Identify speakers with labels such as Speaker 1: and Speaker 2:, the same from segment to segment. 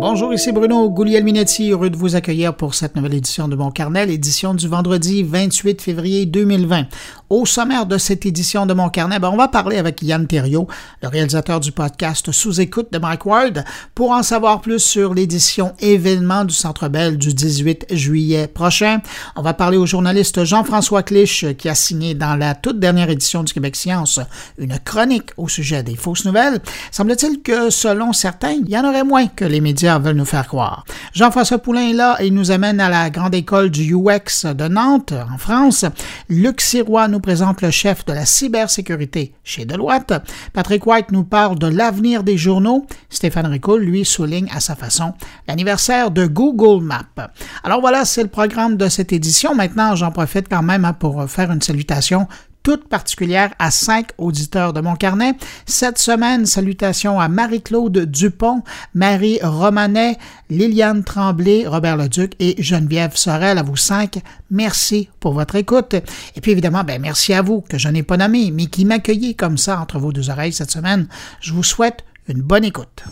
Speaker 1: Bonjour, ici Bruno Guglielminetti, heureux de vous accueillir pour cette nouvelle édition de Mon Carnet, édition du vendredi 28 février 2020. Au sommaire de cette édition de Mon Carnet, ben, on va parler avec Yann Thériault, le réalisateur du podcast Sous écoute de Mike Ward, pour en savoir plus sur l'édition événement du Centre Bell du 18 juillet prochain. On va parler au journaliste Jean-François Clich, qui a signé dans la toute dernière édition du Québec Science une chronique au sujet des fausses nouvelles. Semble-t-il que, selon certains, il y en aurait moins que les médias veulent nous faire croire. Jean-François Poulain est là et nous amène à la grande école du UX de Nantes, en France. Luc Sirois nous présente le chef de la cybersécurité chez Deloitte. Patrick White nous parle de l'avenir des journaux. Stéphane Ricoul, lui, souligne à sa façon l'anniversaire de Google Maps. Alors voilà, c'est le programme de cette édition. Maintenant, j'en profite quand même hein, pour faire une salutation toute particulière à cinq auditeurs de mon carnet. Cette semaine, salutations à Marie-Claude Dupont, Marie Romanet, Liliane Tremblay, Robert Leduc et Geneviève Sorel. À vous cinq, merci pour votre écoute. Et puis évidemment, ben, merci à vous que je n'ai pas nommé, mais qui m'accueillez comme ça entre vos deux oreilles cette semaine. Je vous souhaite une bonne écoute.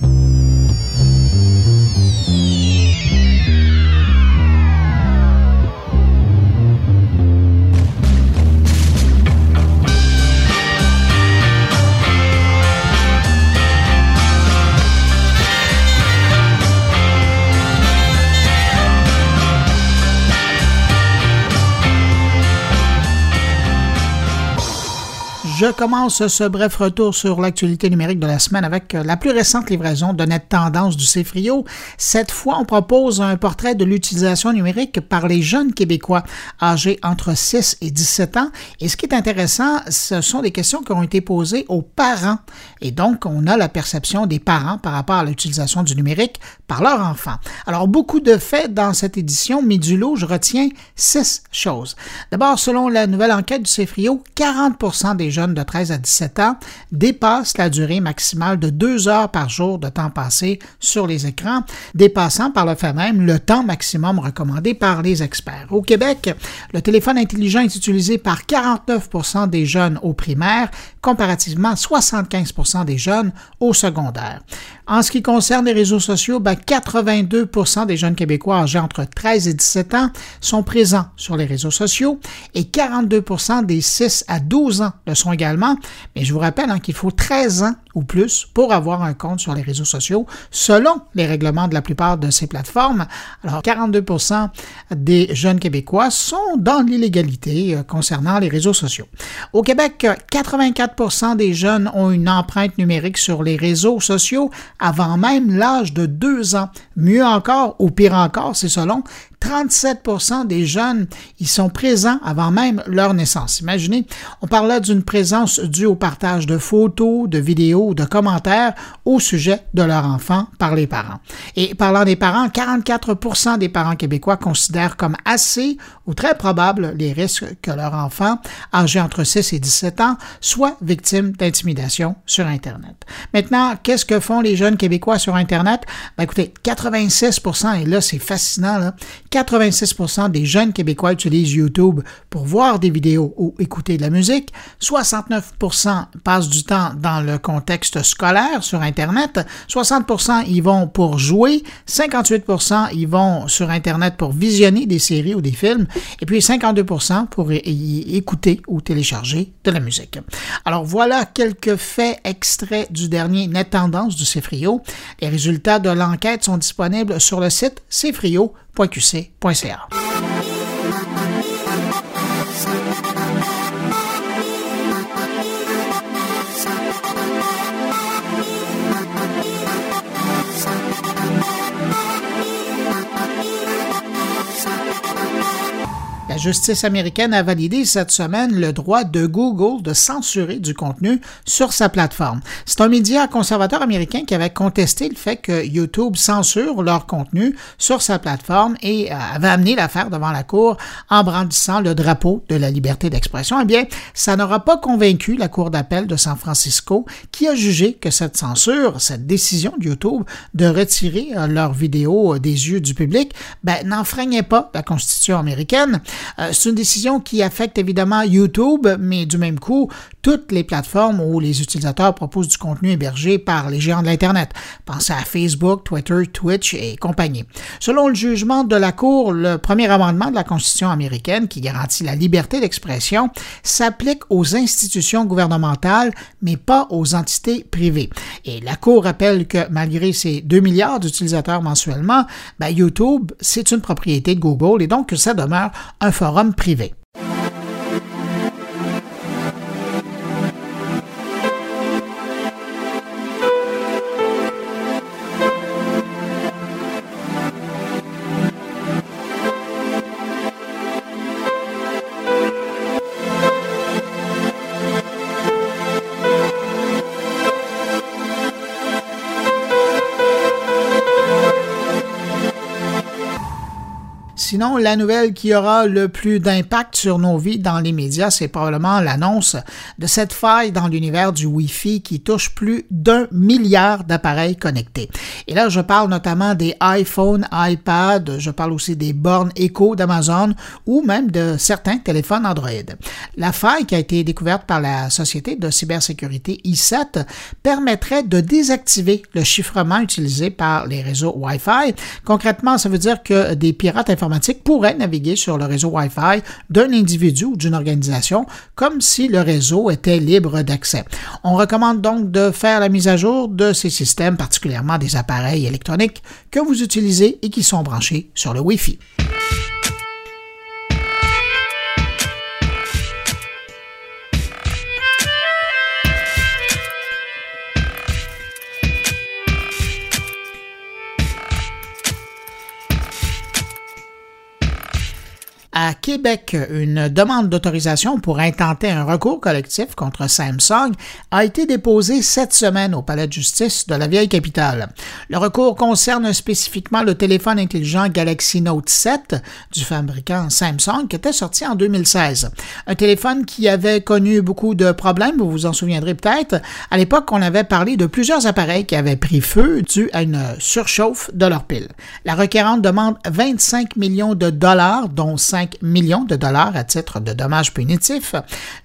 Speaker 1: Je commence ce bref retour sur l'actualité numérique de la semaine avec la plus récente livraison de Net Tendance du CFRIO. Cette fois, on propose un portrait de l'utilisation numérique par les jeunes Québécois âgés entre 6 et 17 ans. Et ce qui est intéressant, ce sont des questions qui ont été posées aux parents. Et donc, on a la perception des parents par rapport à l'utilisation du numérique par leurs enfants. Alors, beaucoup de faits dans cette édition, mais du lot, je retiens six choses. D'abord, selon la nouvelle enquête du CFRIO, 40% des jeunes de 13 à 17 ans dépasse la durée maximale de deux heures par jour de temps passé sur les écrans, dépassant par le fait même le temps maximum recommandé par les experts. Au Québec, le téléphone intelligent est utilisé par 49% des jeunes au primaire, comparativement à 75% des jeunes au secondaire. En ce qui concerne les réseaux sociaux, 82% ben, des jeunes Québécois âgés entre 13 et 17 ans sont présents sur les réseaux sociaux et 42% des 6 à 12 ans le sont Mais je vous rappelle hein, qu'il faut 13 ans ou plus pour avoir un compte sur les réseaux sociaux selon les règlements de la plupart de ces plateformes. Alors 42% des jeunes Québécois sont dans l'illégalité euh, concernant les réseaux sociaux. Au Québec, 84% des jeunes ont une empreinte numérique sur les réseaux sociaux avant même l'âge de deux ans. Mieux encore, ou pire encore, c'est selon 37% des jeunes y sont présents avant même leur naissance. Imaginez, on parle là d'une présence due au partage de photos, de vidéos, de commentaires au sujet de leur enfant par les parents. Et parlant des parents, 44% des parents québécois considèrent comme assez ou très probable les risques que leur enfant, âgé entre 6 et 17 ans, soit victime d'intimidation sur Internet. Maintenant, qu'est-ce que font les jeunes québécois sur Internet? Ben, écoutez, 86% et là c'est fascinant, là, 86% des jeunes Québécois utilisent YouTube pour voir des vidéos ou écouter de la musique. 69% passent du temps dans le contexte scolaire sur Internet. 60% y vont pour jouer. 58% y vont sur Internet pour visionner des séries ou des films. Et puis 52% pour y écouter ou télécharger de la musique. Alors voilà quelques faits extraits du dernier Net Tendance du CFRIO. Les résultats de l'enquête sont disponibles sur le site cfrio.com www.qc.ca. justice américaine a validé cette semaine le droit de Google de censurer du contenu sur sa plateforme. C'est un média conservateur américain qui avait contesté le fait que YouTube censure leur contenu sur sa plateforme et euh, avait amené l'affaire devant la Cour en brandissant le drapeau de la liberté d'expression. Eh bien, ça n'aura pas convaincu la Cour d'appel de San Francisco qui a jugé que cette censure, cette décision de YouTube de retirer euh, leurs vidéos euh, des yeux du public, ben, n'enfreignait pas la Constitution américaine. Euh, c'est une décision qui affecte évidemment YouTube, mais du même coup, toutes les plateformes où les utilisateurs proposent du contenu hébergé par les géants de l'Internet. Pensez à Facebook, Twitter, Twitch et compagnie. Selon le jugement de la Cour, le premier amendement de la Constitution américaine qui garantit la liberté d'expression s'applique aux institutions gouvernementales, mais pas aux entités privées. Et la Cour rappelle que malgré ses 2 milliards d'utilisateurs mensuellement, ben, YouTube, c'est une propriété de Google et donc ça demeure un forum privé. Sinon, la nouvelle qui aura le plus d'impact sur nos vies dans les médias, c'est probablement l'annonce de cette faille dans l'univers du Wi-Fi qui touche plus d'un milliard d'appareils connectés. Et là, je parle notamment des iPhones, iPad, je parle aussi des bornes Echo d'Amazon ou même de certains téléphones Android. La faille qui a été découverte par la société de cybersécurité i7 permettrait de désactiver le chiffrement utilisé par les réseaux Wi-Fi. Concrètement, ça veut dire que des pirates informatiques pourrait naviguer sur le réseau Wi-Fi d'un individu ou d'une organisation comme si le réseau était libre d'accès. On recommande donc de faire la mise à jour de ces systèmes, particulièrement des appareils électroniques que vous utilisez et qui sont branchés sur le Wi-Fi. À Québec, une demande d'autorisation pour intenter un recours collectif contre Samsung a été déposée cette semaine au Palais de justice de la vieille capitale. Le recours concerne spécifiquement le téléphone intelligent Galaxy Note 7 du fabricant Samsung qui était sorti en 2016. Un téléphone qui avait connu beaucoup de problèmes, vous vous en souviendrez peut-être. À l'époque, on avait parlé de plusieurs appareils qui avaient pris feu dû à une surchauffe de leur pile. La requérante demande 25 millions de dollars, dont 5 millions de dollars à titre de dommages punitifs.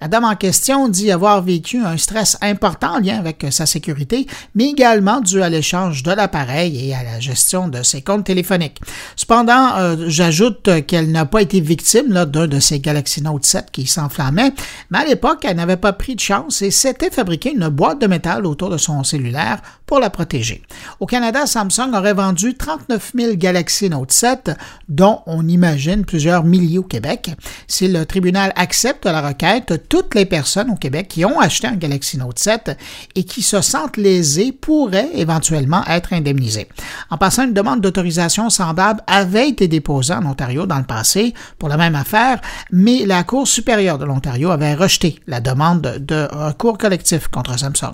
Speaker 1: La dame en question dit avoir vécu un stress important en lien avec sa sécurité, mais également dû à l'échange de l'appareil et à la gestion de ses comptes téléphoniques. Cependant, euh, j'ajoute qu'elle n'a pas été victime d'un de ces Galaxy Note 7 qui s'enflammait, mais à l'époque, elle n'avait pas pris de chance et s'était fabriqué une boîte de métal autour de son cellulaire pour la protéger. Au Canada, Samsung aurait vendu 39 000 Galaxy Note 7, dont on imagine plusieurs milliers Québec. Si le tribunal accepte la requête, toutes les personnes au Québec qui ont acheté un Galaxy Note 7 et qui se sentent lésées pourraient éventuellement être indemnisées. En passant, une demande d'autorisation semblable avait été déposée en Ontario dans le passé pour la même affaire, mais la Cour supérieure de l'Ontario avait rejeté la demande de recours collectif contre Samsung.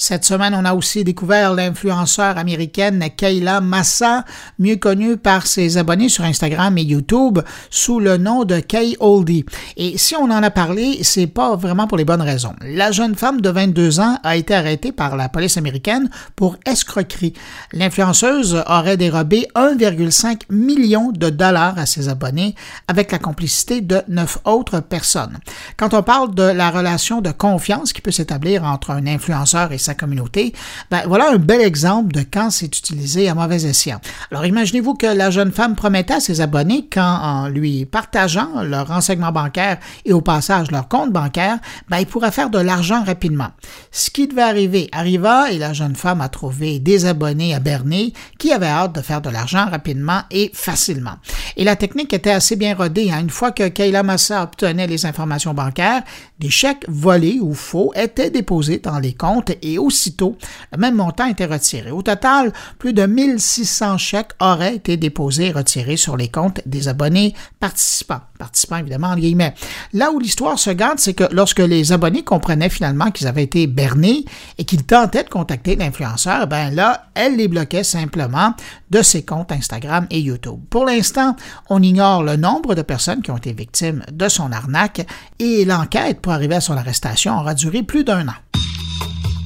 Speaker 1: Cette semaine, on a aussi découvert l'influenceur américaine Kayla Massa, mieux connue par ses abonnés sur Instagram et YouTube sous le nom de Kay Oldie. Et si on en a parlé, c'est pas vraiment pour les bonnes raisons. La jeune femme de 22 ans a été arrêtée par la police américaine pour escroquerie. L'influenceuse aurait dérobé 1,5 million de dollars à ses abonnés avec la complicité de neuf autres personnes. Quand on parle de la relation de confiance qui peut s'établir entre un influenceur et communauté, ben, voilà un bel exemple de quand c'est utilisé à mauvais escient. Alors imaginez-vous que la jeune femme promettait à ses abonnés qu'en lui partageant leurs renseignements bancaires et au passage leur compte bancaire, ben, ils pourraient faire de l'argent rapidement. Ce qui devait arriver arriva et la jeune femme a trouvé des abonnés à Berner qui avaient hâte de faire de l'argent rapidement et facilement. Et la technique était assez bien rodée. Hein. Une fois que Kayla Massa obtenait les informations bancaires, des chèques volés ou faux étaient déposés dans les comptes aussitôt, le même montant été retiré. Au total, plus de 1600 chèques auraient été déposés et retirés sur les comptes des abonnés participants. Participants, évidemment, en guillemets. Là où l'histoire se garde, c'est que lorsque les abonnés comprenaient finalement qu'ils avaient été bernés et qu'ils tentaient de contacter l'influenceur, ben là, elle les bloquait simplement de ses comptes Instagram et YouTube. Pour l'instant, on ignore le nombre de personnes qui ont été victimes de son arnaque et l'enquête pour arriver à son arrestation aura duré plus d'un an.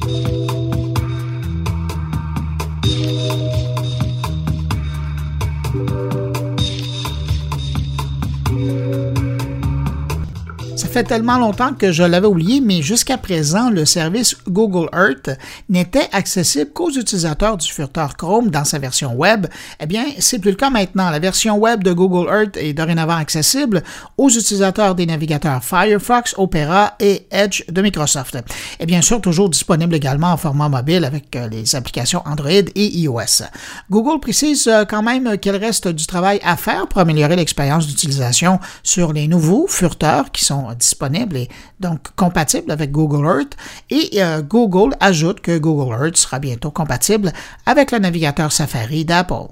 Speaker 1: Música fait tellement longtemps que je l'avais oublié, mais jusqu'à présent, le service Google Earth n'était accessible qu'aux utilisateurs du furteur Chrome dans sa version web. Eh bien, c'est plus le cas maintenant. La version web de Google Earth est dorénavant accessible aux utilisateurs des navigateurs Firefox, Opera et Edge de Microsoft. Et bien sûr, toujours disponible également en format mobile avec euh, les applications Android et iOS. Google précise euh, quand même qu'il reste du travail à faire pour améliorer l'expérience d'utilisation sur les nouveaux furteurs qui sont disponible et donc compatible avec Google Earth. Et euh, Google ajoute que Google Earth sera bientôt compatible avec le navigateur Safari d'Apple.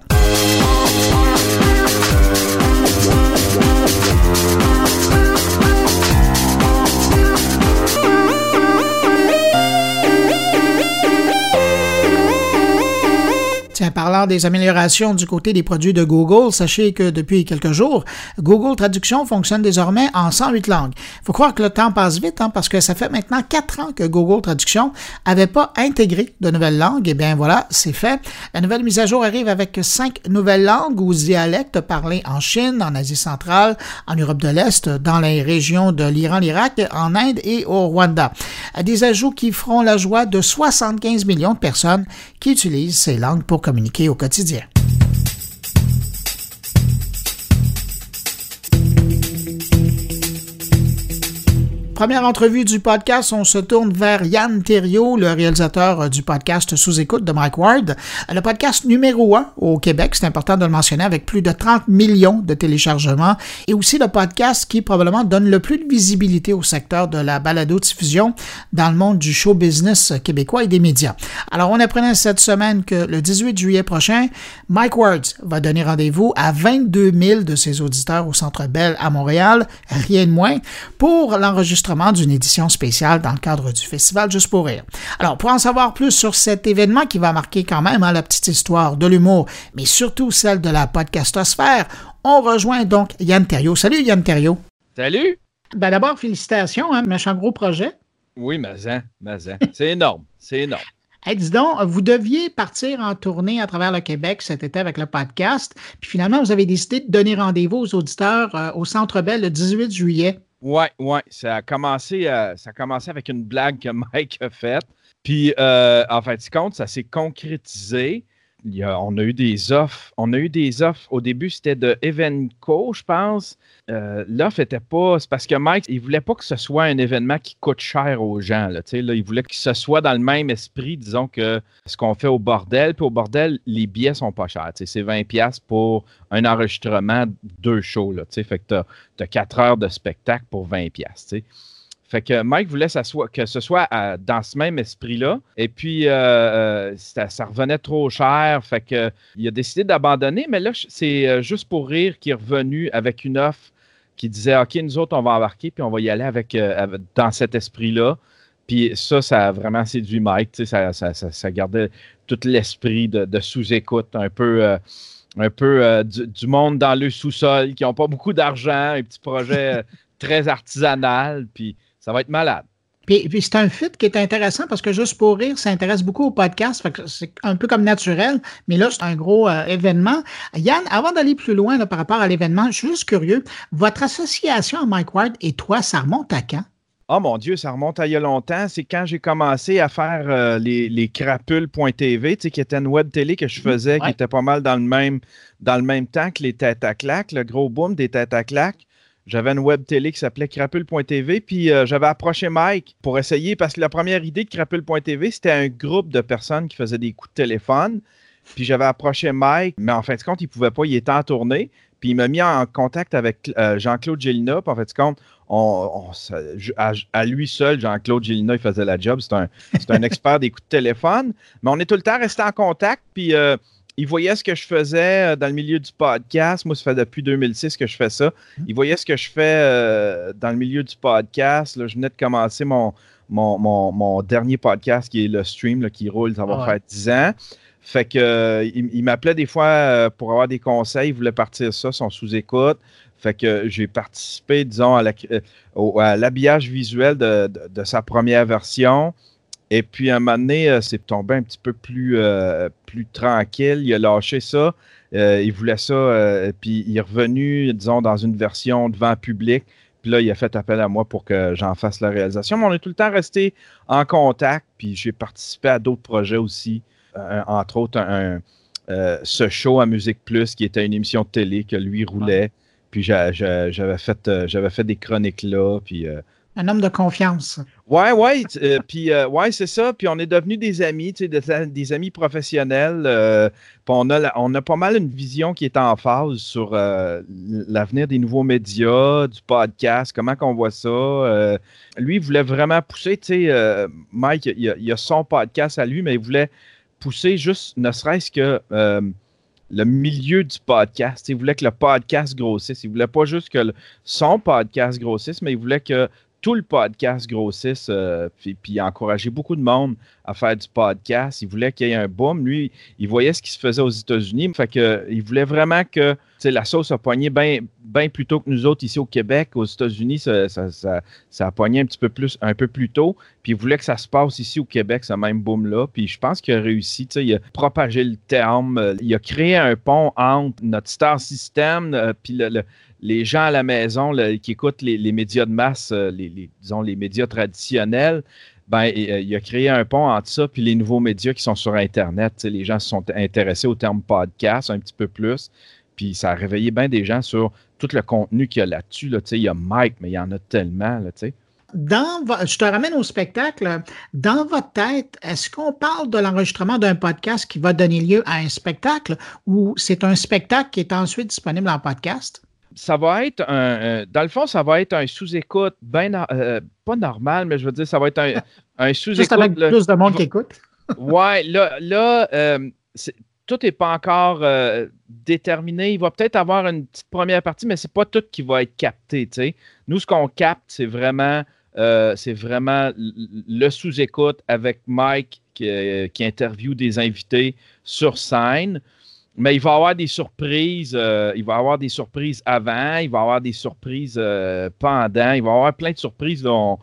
Speaker 1: Des améliorations du côté des produits de Google, sachez que depuis quelques jours, Google Traduction fonctionne désormais en 108 langues. Il faut croire que le temps passe vite, hein, parce que ça fait maintenant quatre ans que Google Traduction n'avait pas intégré de nouvelles langues. Et eh bien voilà, c'est fait. La nouvelle mise à jour arrive avec cinq nouvelles langues ou dialectes parlés en Chine, en Asie centrale, en Europe de l'Est, dans les régions de l'Iran, l'Irak, en Inde et au Rwanda. Des ajouts qui feront la joie de 75 millions de personnes qui utilisent ces langues pour communiquer au quotidien. Première entrevue du podcast, on se tourne vers Yann Thériault, le réalisateur du podcast Sous-écoute de Mike Ward. Le podcast numéro un au Québec, c'est important de le mentionner, avec plus de 30 millions de téléchargements et aussi le podcast qui probablement donne le plus de visibilité au secteur de la balado-diffusion dans le monde du show business québécois et des médias. Alors, on apprenait cette semaine que le 18 juillet prochain, Mike Ward va donner rendez-vous à 22 000 de ses auditeurs au Centre Bell à Montréal, rien de moins, pour l'enregistrement d'une édition spéciale dans le cadre du festival Juste pour rire. Alors, pour en savoir plus sur cet événement qui va marquer quand même hein, la petite histoire de l'humour, mais surtout celle de la podcastosphère, on rejoint donc Yann Thériault. Salut Yann Thériault.
Speaker 2: Salut.
Speaker 1: Ben d'abord, félicitations, hein, méchant gros projet.
Speaker 2: Oui, mais c'est énorme, c'est énorme.
Speaker 1: Hey, dis donc, vous deviez partir en tournée à travers le Québec cet été avec le podcast, puis finalement, vous avez décidé de donner rendez-vous aux auditeurs euh, au Centre Bell le 18 juillet.
Speaker 2: Ouais, ouais. Ça a commencé, euh, ça a commencé avec une blague que Mike a faite. Puis, euh, en fait, compte, ça s'est concrétisé. On a eu des offres. On a eu des offres. Au début, c'était de Evenco, je pense. Euh, l'offre n'était pas. C'est parce que Mike, il voulait pas que ce soit un événement qui coûte cher aux gens. Là, là, il voulait que ce soit dans le même esprit, disons, que ce qu'on fait au bordel. Puis au bordel, les billets sont pas chers. C'est 20$ pour un enregistrement, deux shows. Là, fait que tu as, 4 heures de spectacle pour 20$. Fait que Mike voulait que ce soit dans ce même esprit-là. Et puis, euh, euh, ça, revenait trop cher. Fait que il a décidé d'abandonner. Mais là, c'est euh, juste pour rire qu'il est revenu avec une offre qui disait OK, nous autres, on va embarquer, puis on va y aller avec, dans cet esprit-là. Puis ça, ça a vraiment séduit Mike. Ça, ça, gardait tout l'esprit de, sous-écoute, un peu. un peu du, du, monde dans le sous-sol qui n'ont pas beaucoup d'argent, un petit projet très artisanal. Puis ça va être malade.
Speaker 1: Puis, c'est un fit qui est intéressant parce que juste pour rire, ça intéresse beaucoup au podcast. C'est un peu comme naturel, mais là, c'est un gros euh, événement. Yann, avant d'aller plus loin par rapport à l'événement, je suis juste curieux. Votre association à Mike Ward et toi, ça remonte à quand?
Speaker 2: Oh mon Dieu, ça remonte à il y a longtemps. C'est quand j'ai commencé à faire euh, les, les crapules.tv, tu sais, qui était une web télé que je faisais, qui était pas mal dans le même, dans le même temps que les têtes à claque, le gros boom des têtes à claque. J'avais une web télé qui s'appelait crapule.tv, puis euh, j'avais approché Mike pour essayer, parce que la première idée de crapule.tv, c'était un groupe de personnes qui faisaient des coups de téléphone. Puis j'avais approché Mike, mais en fin de compte, il ne pouvait pas, il était en tournée. Puis il m'a mis en contact avec euh, Jean-Claude Gélina. Puis en fait de compte, à, lui seul, Jean-Claude Gélina, il faisait la job. C'est un, un, expert des coups de téléphone. Mais on est tout le temps resté en contact. Puis euh, il voyait ce que je faisais euh, dans le milieu du podcast. Moi, ça fait depuis 2006 que je fais ça. Il voyait ce que je fais dans le milieu du podcast. Là, je venais de commencer mon, mon, dernier podcast qui est le stream qui roule. Ça va faire 10 ans. Fait que euh, il, m'appelait des fois euh, pour avoir des conseils, il voulait partir ça, son sous-écoute. Fait que j'ai participé, disons, à euh, l'habillage visuel de, sa première version. Et puis, à un moment donné, c'est tombé un petit peu plus, plus tranquille. Il a lâché ça. il voulait ça. puis, il est revenu, disons, dans une version devant public. Puis là, il a fait appel à moi pour que j'en fasse la réalisation. Mais on est tout le temps resté en contact. Puis, j'ai participé à d'autres projets aussi entre autres, un, euh, ce show à Musique Plus, qui était une émission de télé que lui roulait. Puis j'avais fait, euh, j'avais fait des chroniques là. Puis, euh,
Speaker 1: un homme de confiance.
Speaker 2: Ouais, ouais. puis, ouais, c'est ça. Puis on est devenus des amis, tu sais, des, amis professionnels. puis on a, on a pas mal une vision qui est en phase sur l'avenir des nouveaux médias, du podcast, comment qu'on voit ça. lui, il voulait vraiment pousser, tu sais, Mike, il il a, son podcast à lui, mais il voulait pousser juste, ne serait-ce que euh, le milieu du podcast. Il voulait que le podcast grossisse. Il voulait pas juste que son podcast grossisse, mais il voulait que tout le podcast grossisse, euh, puis, encourager beaucoup de monde à faire du podcast. Il voulait qu'il y ait un boom. Lui, il voyait ce qui se faisait aux États-Unis. Fait que, il voulait vraiment que la sauce a poigné bien plus tôt que nous autres ici au Québec. Aux États-Unis, ça, ça, a poigné un petit peu plus, un peu plus tôt. Puis il voulait que ça se passe ici au Québec, ce même boom-là. Puis je pense qu'il a réussi. Il a propagé le terme. Euh, il a créé un pont entre notre star system euh, puis le les gens à la maison qui écoutent les, médias de masse, euh, les, disons les médias traditionnels, ben, euh, il a créé un pont entre ça et les nouveaux médias qui sont sur Internet. Les gens se sont intéressés au terme podcast un petit peu plus. Puis ça a réveillé bien des gens sur tout le contenu qu'il y a là-dessus. Là, il y a Mike, mais il y en a tellement. Là,
Speaker 1: dans, je te ramène au spectacle. Dans votre tête, est-ce qu'on parle de l'enregistrement d'un podcast qui va donner lieu à un spectacle ou c'est un spectacle qui est ensuite disponible en podcast?
Speaker 2: Ça va être un. dans le fond, ça va être un sous-écoute, ben, euh, pas normal, mais je veux dire, ça va être un, un sous-écoute. Juste
Speaker 1: avec plus de monde qui écoute.
Speaker 2: ouais, là, là euh, tout n'est pas encore euh, déterminé. Il va peut-être avoir une petite première partie, mais c'est pas tout qui va être capté. Nous, ce qu'on capte, c'est vraiment, c'est vraiment le sous-écoute avec Mike qui, qui interviewe des invités sur scène. Mais il va y avoir des surprises. Euh, il va y avoir des surprises avant, il va y avoir des surprises euh, pendant, il va y avoir plein de surprises. on,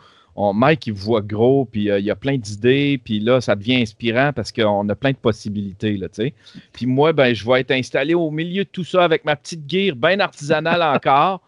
Speaker 2: Mike, il voit gros, puis euh, il y a plein d'idées, puis là, ça devient inspirant parce qu'on a plein de possibilités, là, tu sais. Puis moi, ben, je vais être installé au milieu de tout ça avec ma petite gear bien artisanale encore.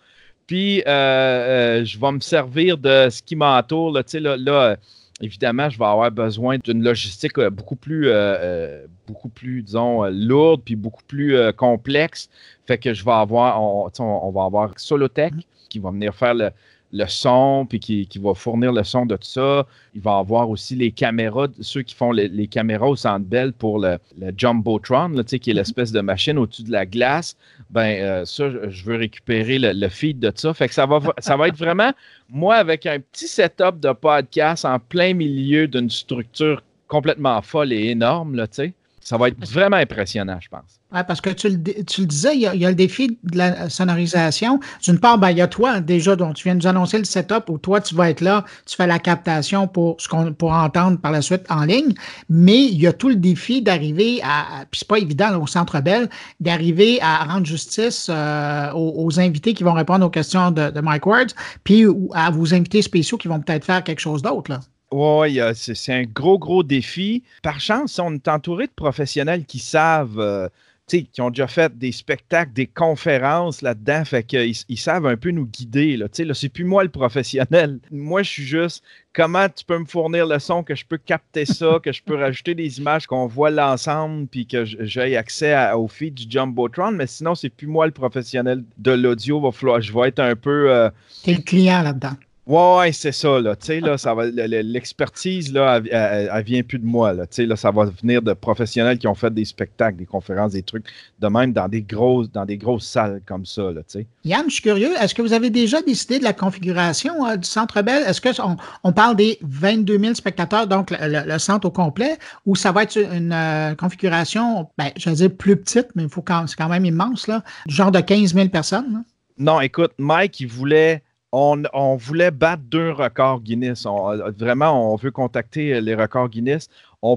Speaker 2: Puis je vais me servir de ce qui m'entoure, là, tu sais, là évidemment, je vais avoir besoin d'une logistique euh, beaucoup plus, euh, euh, beaucoup plus, disons, lourde, puis beaucoup plus complexe. Fait que je vais avoir, on, on va avoir Solotech mm-hmm. qui va venir faire le, le son, puis qui, va fournir le son de tout ça. Il va avoir aussi les caméras, ceux qui font les, caméras au Centre Bell pour le, le Jumbotron, là, qui est mhm. l'espèce de machine au-dessus de la glace. Ben, euh, ça, je veux récupérer le, feed de ça. Fait que ça va, ça va être vraiment, moi, avec un petit setup de podcast en plein milieu d'une structure complètement folle et énorme, là, tu sais. Ça va être vraiment impressionnant, je pense.
Speaker 1: Oui, parce que tu le, disais, il y, a, le défi de la sonorisation. D'une part, ben, il y a toi déjà, dont tu viens de nous annoncer le setup où toi, tu vas être là, tu fais la captation pour ce qu'on pour entendre par la suite en ligne. Mais il y a tout le défi d'arriver à, puis c'est pas évident au Centre Bell, d'arriver à rendre justice euh, aux, invités qui vont répondre aux questions de, de Mike Ward, puis à vos invités spéciaux qui vont peut-être faire quelque chose d'autre.
Speaker 2: Oui, c'est un gros, gros défi. Par chance, on est entouré de professionnels qui savent euh, qui ont déjà fait des spectacles, des conférences là-dedans, fait qu'ils ils savent un peu nous guider. Là, là, c'est plus moi le professionnel. Moi, je suis juste comment tu peux me fournir le son, que je peux capter ça, que je peux rajouter des images, qu'on voit l'ensemble, puis que j'ai accès au feed du Jumbotron. Mais sinon, c'est plus moi le professionnel de l'audio. Va falloir, je vais être un peu.
Speaker 1: Euh... T'es le client là-dedans.
Speaker 2: Ouais, c'est ça, là. Tu sais, là, ça va, l'expertise, là, elle, vient plus de moi, là. Tu sais, là, ça va venir de professionnels qui ont fait des spectacles, des conférences, des trucs, de même dans des grosses, dans des grosses salles comme ça, là, tu sais.
Speaker 1: Yann, je suis curieux, est-ce que vous avez déjà décidé de la configuration euh, du Centre Bell? Est-ce qu'on on parle des 22 000 spectateurs, donc le, centre au complet, ou ça va être une euh, configuration, ben, je vais dire plus petite, mais il faut quand, c'est quand même immense, là, du genre de 15 000 personnes?
Speaker 2: Non, écoute, Mike, il voulait on, voulait battre deux records Guinness. Euh, vraiment, on veut contacter les records Guinness. On,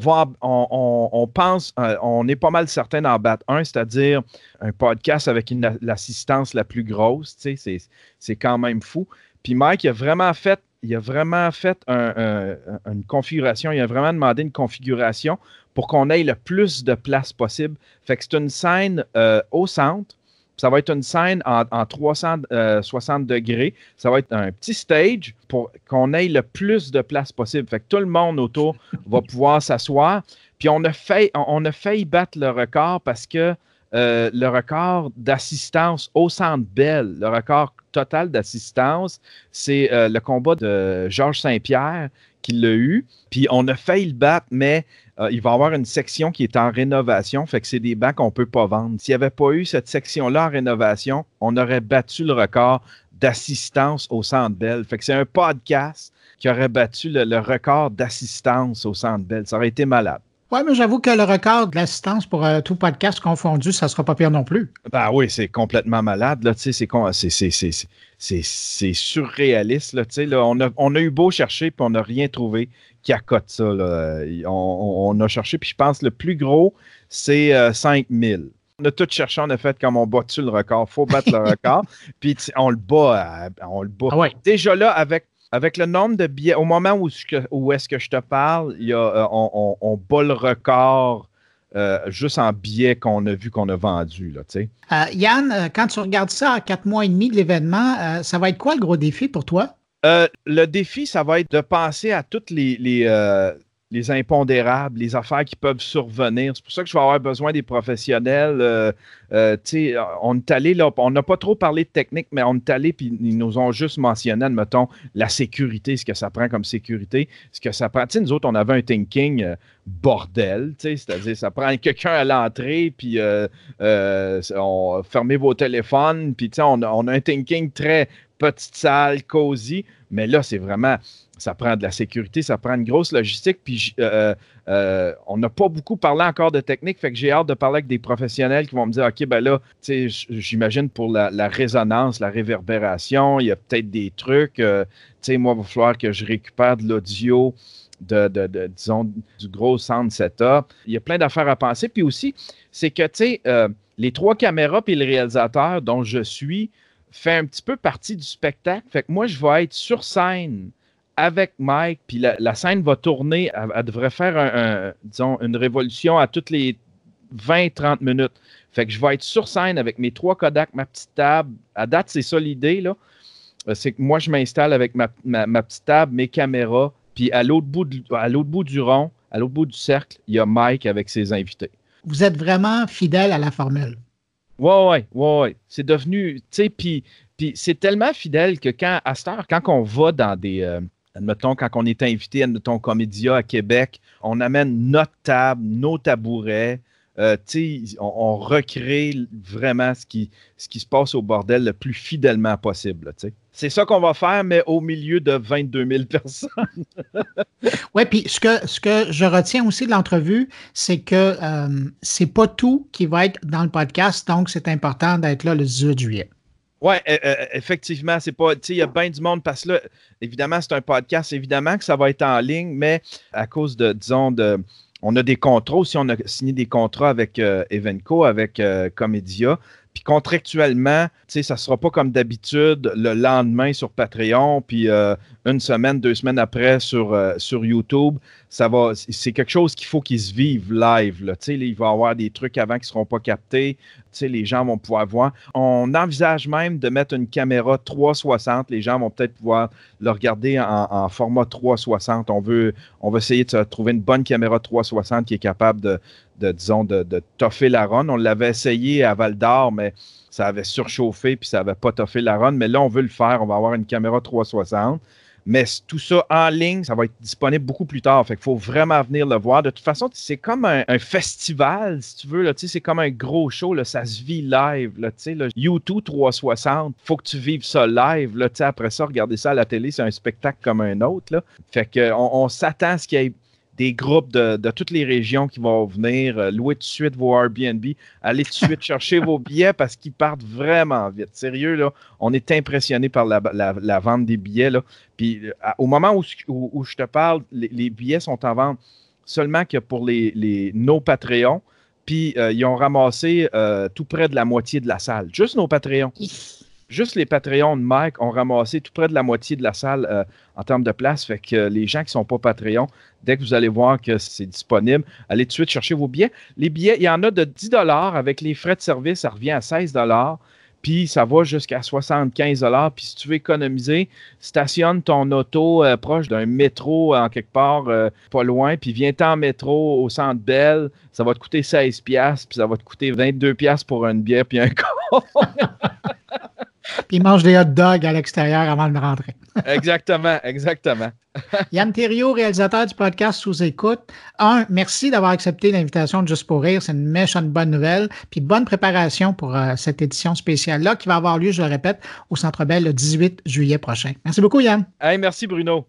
Speaker 2: pense, euh, on est pas mal certain d'en battre un, c'est-à-dire un podcast avec l'assistance la plus grosse. c'est quand même fou. Puis Mike, il a vraiment fait, il a vraiment fait une configuration, il a vraiment demandé une configuration pour qu'on ait le plus de place possible. Fait que c'est une scène euh, au centre ça va être une scène en, 360 euh, degrés. Ça va être un petit stage pour qu'on ait le plus de place possible. Fait que tout le monde autour va pouvoir s'asseoir. Puis on a, fait, on a failli battre le record parce que euh, le record d'assistance au centre Bell, le record total d'assistance, c'est euh, le combat de Georges Saint-Pierre qui l'a eu. Puis on a failli le battre, mais euh, il va y avoir une section qui est en rénovation, fait que c'est des bancs qu'on ne peut pas vendre. S'il n'y avait pas eu cette section-là en rénovation, on aurait battu le record d'assistance au Centre Bell. Fait que c'est un podcast qui aurait battu le, record d'assistance au Centre Bell. Ça aurait été malade.
Speaker 1: Oui, mais j'avoue que le record de l'assistance pour euh, tout podcast confondu, ça ne sera pas pire non plus.
Speaker 2: Ben oui, c'est complètement malade. Là, c'est, c'est, surréaliste. Là, là, on, a, on a eu beau chercher, puis on n'a rien trouvé qui accote ça. On, a cherché, puis je pense le plus gros, c'est 5000. Euh, on a tout cherché, on a fait comme on bat le record? Il faut battre le record. Puis on le bat. On le bat.
Speaker 1: Ah
Speaker 2: Déjà là, avec, avec le nombre de billets, au moment où, où est-ce que je te parle, il y a, euh, on, on, bat le record. Euh, juste en billets qu'on a vu qu'on a vendu.
Speaker 1: Là, Yann, quand tu regardes ça à quatre mois et demi de l'événement, ça va être quoi le gros défi pour toi?
Speaker 2: Euh, le défi, ça va être de penser à toutes les, les, euh, les, impondérables, les affaires qui peuvent survenir. C'est pour ça que je vais avoir besoin des professionnels. Euh, on est allé là, on n'a pas trop parlé de technique, mais on est allé, puis ils nous ont juste mentionné, admettons, la sécurité, ce que ça prend comme sécurité, ce que ça prend. nous autres, on avait un thinking bordel, c'est-à-dire, ça prend quelqu'un à l'entrée, puis on, fermez vos téléphones, puis on, on a un thinking très petite salle, cosy. Mais là, c'est vraiment, ça prend de la sécurité, ça prend une grosse logistique. Puis euh, euh, on n'a pas beaucoup parlé encore de technique, fait que j'ai hâte de parler avec des professionnels qui vont me dire, OK, ben là, j'imagine pour la, résonance, la réverbération, il y a peut-être des trucs. Euh, tu sais, moi, il va falloir que je récupère de l'audio. De, disons, du gros sound setup. Il y a plein d'affaires à penser. Puis aussi, c'est que, tu sais, les trois caméras puis le réalisateur dont je suis, fait un petit peu partie du spectacle. Fait que moi, je vais être sur scène avec Mike, puis la, scène va tourner. Elle, devrait faire un, disons, une révolution à toutes les 20-30 minutes. Fait que je vais être sur scène avec mes trois Kodak, ma petite table. À date, c'est ça l'idée, là. Euh, c'est que moi, je m'installe avec ma, petite table, mes caméras, puis à l'autre bout, à l'autre bout du rond, à l'autre bout du cercle, il y a Mike avec ses invités.
Speaker 1: Vous êtes vraiment fidèle à la formule.
Speaker 2: Ouais, ouais, ouais, ouais. C'est devenu, tu sais, puis, c'est tellement fidèle que quand, à cette heure, quand on va dans des, euh, admettons, quand on est invité, admettons, Comédia à Québec, on amène notre table, nos tabourets, euh, on, recrée vraiment ce qui, ce qui se passe au bordel le plus fidèlement possible. C'est ça qu'on va faire, mais au milieu de 22 000 personnes.
Speaker 1: oui, puis ce que, ce que je retiens aussi de l'entrevue, c'est que euh, c'est pas tout qui va être dans le podcast, donc c'est important d'être là le 18 juillet.
Speaker 2: Oui, e, e, effectivement, c'est pas. Il y a bien du monde parce que là, évidemment, c'est un podcast, évidemment que ça va être en ligne, mais à cause de, disons, de on a des contrats aussi, on a signé des contrats avec euh, Evenco, avec euh, Comédia. Puis contractuellement, ça ne sera pas comme d'habitude le lendemain sur Patreon, puis euh, une semaine, deux semaines après sur, sur YouTube. Ça va, c'est quelque chose qu'il faut qu'ils se vivent live. Là. Il va y avoir des trucs avant qui ne seront pas captés les gens vont pouvoir voir. On envisage même de mettre une caméra 360. Les gens vont peut-être pouvoir le regarder en, format 360. On veut, on veut essayer de trouver une bonne caméra 360 qui est capable de, disons, de, toffer la run. On l'avait essayé à Val d'Or, mais ça avait surchauffé puis ça avait pas toffé la run. Mais là, on veut le faire. On va avoir une caméra 360. Mais tout ça en ligne, ça va être disponible beaucoup plus tard. Fait qu'il faut vraiment venir le voir. De toute façon, c'est comme un, festival, si tu veux. C'est comme un gros show. Là, ça se vit live. Là, là, YouTube 360, faut que tu vives ça live. Là, après ça, regarder ça à la télé, c'est un spectacle comme un autre. Là. Fait qu'on on, s'attend à ce qu'il y ait des groupes de, toutes les régions qui vont venir. Euh, louer tout de suite vos Airbnb. Allez tout de suite chercher vos billets parce qu'ils partent vraiment vite. Sérieux, là, on est impressionné par la, vente des billets. Là. Puis euh, au moment où, je te parle, les, billets sont en vente seulement que pour les, les nos Patreons. Puis euh, ils ont ramassé tout près de la moitié de la salle. Juste nos Patreons. Juste les Patreons de Mike ont ramassé tout près de la moitié de la salle euh, en termes de place. Fait que les gens qui ne sont pas Patreon, dès que vous allez voir que c'est disponible, allez tout de suite chercher vos billets. Les billets, il y en a de 10 avec les frais de service, ça revient à 16 puis ça va jusqu'à 75 Puis si tu veux économiser, stationne ton auto euh, proche d'un métro en quelque part, euh, pas loin, puis viens en métro au centre Belle, ça va te coûter 16 puis ça va te coûter 22 pour une bière puis un corps.
Speaker 1: Puis il mange des hot dogs à l'extérieur avant de rentrer.
Speaker 2: exactement, exactement.
Speaker 1: Yann Thériault, réalisateur du podcast Sous écoute. Un, merci d'avoir accepté l'invitation de Juste pour rire. C'est une méchante bonne nouvelle. Puis bonne préparation pour euh, cette édition spéciale-là qui va avoir lieu, je le répète, au Centre Bell le 18 juillet prochain. Merci beaucoup, Yann.
Speaker 2: Hey, merci, Bruno.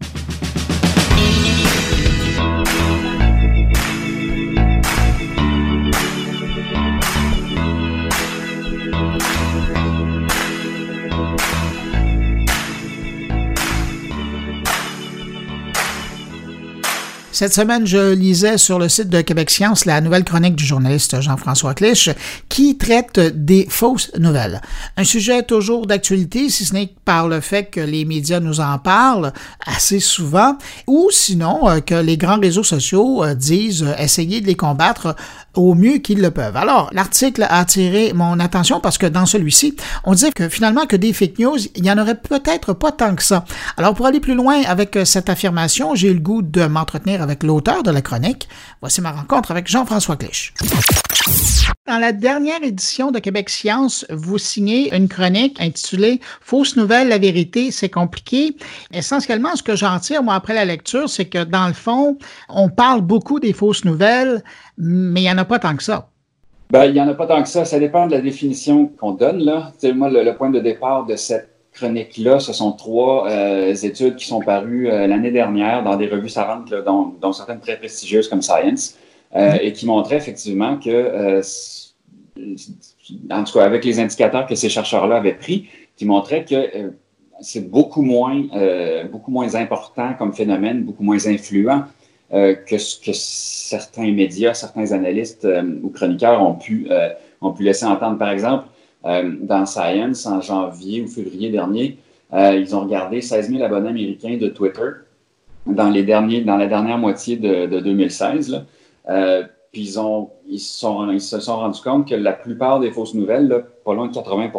Speaker 1: Cette semaine, je lisais sur le site de Québec Science la nouvelle chronique du journaliste Jean-François Clich qui traite des fausses nouvelles. Un sujet toujours d'actualité, si ce n'est par le fait que les médias nous en parlent assez souvent, ou sinon euh, que les grands réseaux sociaux euh, disent euh, essayer de les combattre au mieux qu'ils le peuvent. Alors, l'article a attiré mon attention parce que dans celui-ci, on disait que finalement que des fake news, il n'y en aurait peut-être pas tant que ça. Alors, pour aller plus loin avec cette affirmation, j'ai eu le goût de m'entretenir avec l'auteur de la chronique. Voici ma rencontre avec Jean-François Clich. Dans la dernière édition de Québec Science, vous signez une chronique intitulée Fausse nouvelle, la vérité, c'est compliqué. Essentiellement, ce que j'en tire, moi, après la lecture, c'est que dans le fond, on parle beaucoup des fausses nouvelles, mais il n'y en a pas tant que ça.
Speaker 3: Ben, il n'y en a pas tant que ça. Ça dépend de la définition qu'on donne. Là. moi, le, point de départ de cette chronique-là, ce sont trois euh, études qui sont parues euh, l'année dernière dans des revues savantes, dont, certaines très prestigieuses comme Science, euh, mm-hmm. et qui montraient effectivement que, en tout cas avec les indicateurs que ces chercheurs-là avaient pris, qui montraient que c'est beaucoup moins, beaucoup moins important comme phénomène, beaucoup moins influent que ce que certains médias, certains analystes ou chroniqueurs ont pu, ont pu laisser entendre. Par exemple, dans Science en janvier ou février dernier. Euh, ils ont regardé 16 000 abonnés américains de Twitter dans, les derniers, dans la dernière moitié de, 2016. Euh, puis ils, ont, ils, sont, ils se sont rendus compte que la plupart des fausses nouvelles, pas loin de 80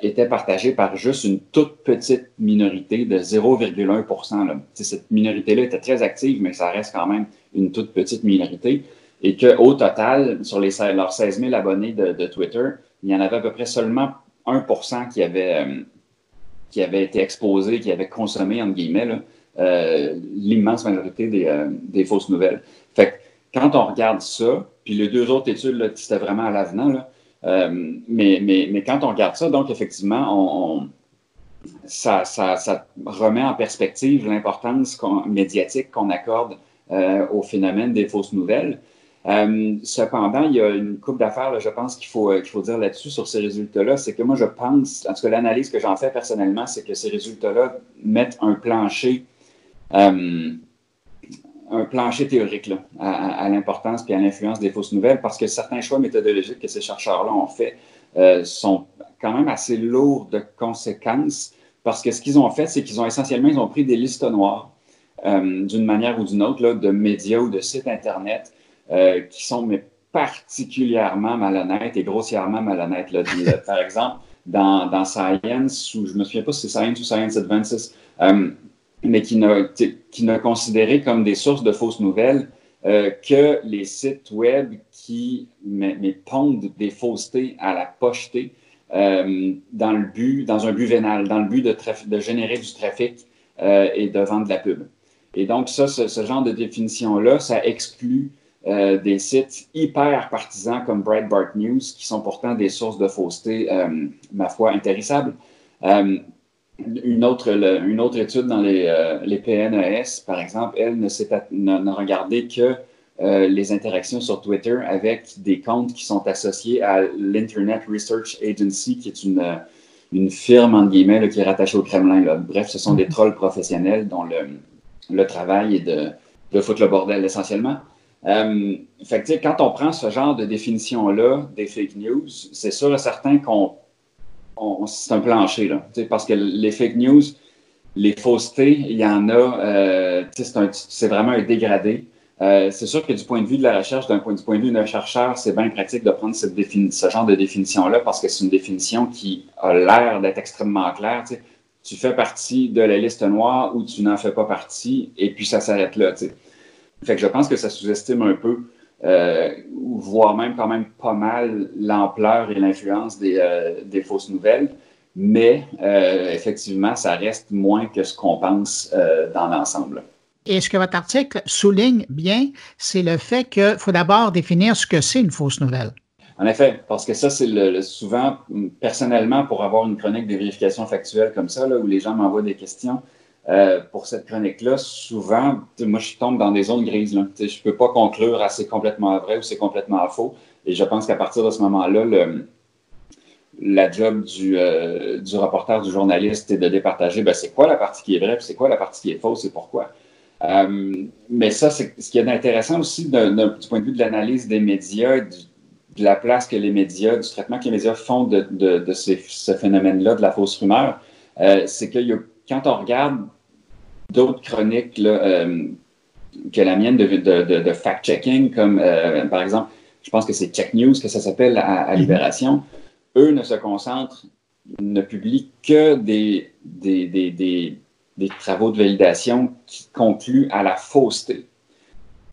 Speaker 3: étaient partagées par juste une toute petite minorité de 0,1 Cette minorité-là était très active, mais ça reste quand même une toute petite minorité. Et qu'au total, sur les, leurs 16 000 abonnés de Twitter, il y en avait à peu près seulement 1 qui avait, euh, qui avait été exposé, qui avait consommé, entre guillemets, euh, l'immense majorité des, euh, des, fausses nouvelles. Fait que quand on regarde ça, puis les deux autres études, c'était vraiment à l'avenant, mais, mais, mais, quand on regarde ça, donc effectivement, on, ça, ça, ça, remet en perspective l'importance médiatique qu'on accorde au phénomène des fausses nouvelles. Euh, cependant, il y a une coupe d'affaires, je pense, qu'il faut, euh, qu'il faut dire là-dessus sur ces résultats-là. C'est que moi, je pense, en tout cas, l'analyse que j'en fais personnellement, c'est que ces résultats-là mettent un plancher, euh, un plancher théorique à, l'importance et à l'influence des fausses nouvelles, parce que certains choix méthodologiques que ces chercheurs-là ont fait sont quand même assez lourds de conséquences, parce que ce qu'ils ont fait, c'est qu'ils ont essentiellement ils ont pris des listes noires, d'une manière ou d'une autre, de médias ou de sites Internet euh, qui sont mais particulièrement malhonnêtes et grossièrement malhonnêtes. Là. Par exemple, dans, dans, Science, ou je me souviens pas si c'est Science ou Science Advances, euh, mais qui ne considéré comme des sources de fausses nouvelles que les sites web qui pondent des faussetés à la pocheté dans le but, dans un but vénal, dans le but de, de générer du trafic et de vendre de la pub. Et donc, ça, ce, genre de définition-là, ça exclut euh, des sites hyper partisans comme Breitbart News, qui sont pourtant des sources de fausseté, euh, ma foi, intarissables. Euh, une, autre, une autre étude dans les, les PNES, par exemple, elle ne n'a regardé que les interactions sur Twitter avec des comptes qui sont associés à l'Internet Research Agency, qui est une, une firme, entre guillemets, qui est rattachée au Kremlin. Bref, ce sont des mm-hmm. trolls professionnels dont le, le travail et de, de foutre le bordel essentiellement. Euh, fait que, quand on prend ce genre de définition-là des fake news, c'est sûr et certain qu'on c'est un plancher, là, parce que les fake news, les faussetés, il y en a, euh, c'est vraiment un dégradé. Euh, c'est sûr que du point de vue de la recherche, d'un point, du point de vue d'un chercheur, c'est bien pratique de prendre ce genre de définition-là parce que c'est une définition qui a l'air d'être extrêmement claire tu fais partie de la liste noire ou tu n'en fais pas partie, et puis ça s'arrête là. Fait que je pense que ça sous-estime un peu, euh, voire même quand même pas mal l'ampleur et l'influence des, euh, des, fausses nouvelles, mais euh, effectivement, ça reste moins que ce qu'on pense dans l'ensemble.
Speaker 1: Et ce que votre article souligne bien, c'est le fait qu'il faut d'abord définir ce que c'est une fausse nouvelle.
Speaker 3: En effet, parce que ça, c'est le, souvent, personnellement, pour avoir une chronique de vérification factuelle comme ça, là, où les gens m'envoient des questions, euh, pour cette chronique-là, souvent, moi, je tombe dans des zones grises. Je ne peux pas conclure à c'est complètement vrai ou c'est complètement faux. Et je pense qu'à partir de ce moment-là, la job du, euh, du reporter, du journaliste, est de départager ben, c'est quoi la partie qui est vraie, c'est quoi la partie qui est fausse et pourquoi. Euh, mais ça, ce qui est intéressant aussi du point de vue de l'analyse des médias, du, de la place que les médias, du traitement que les médias font de, ce phénomène-là, de la fausse rumeur, euh, c'est que quand on regarde d'autres chroniques euh, que la mienne de, de fact-checking, comme euh, par exemple, je pense que c'est Check News que ça s'appelle à, mhm. Libération, eux ne se concentrent, ne publient que des, des, des, des travaux de validation qui concluent à la fausseté.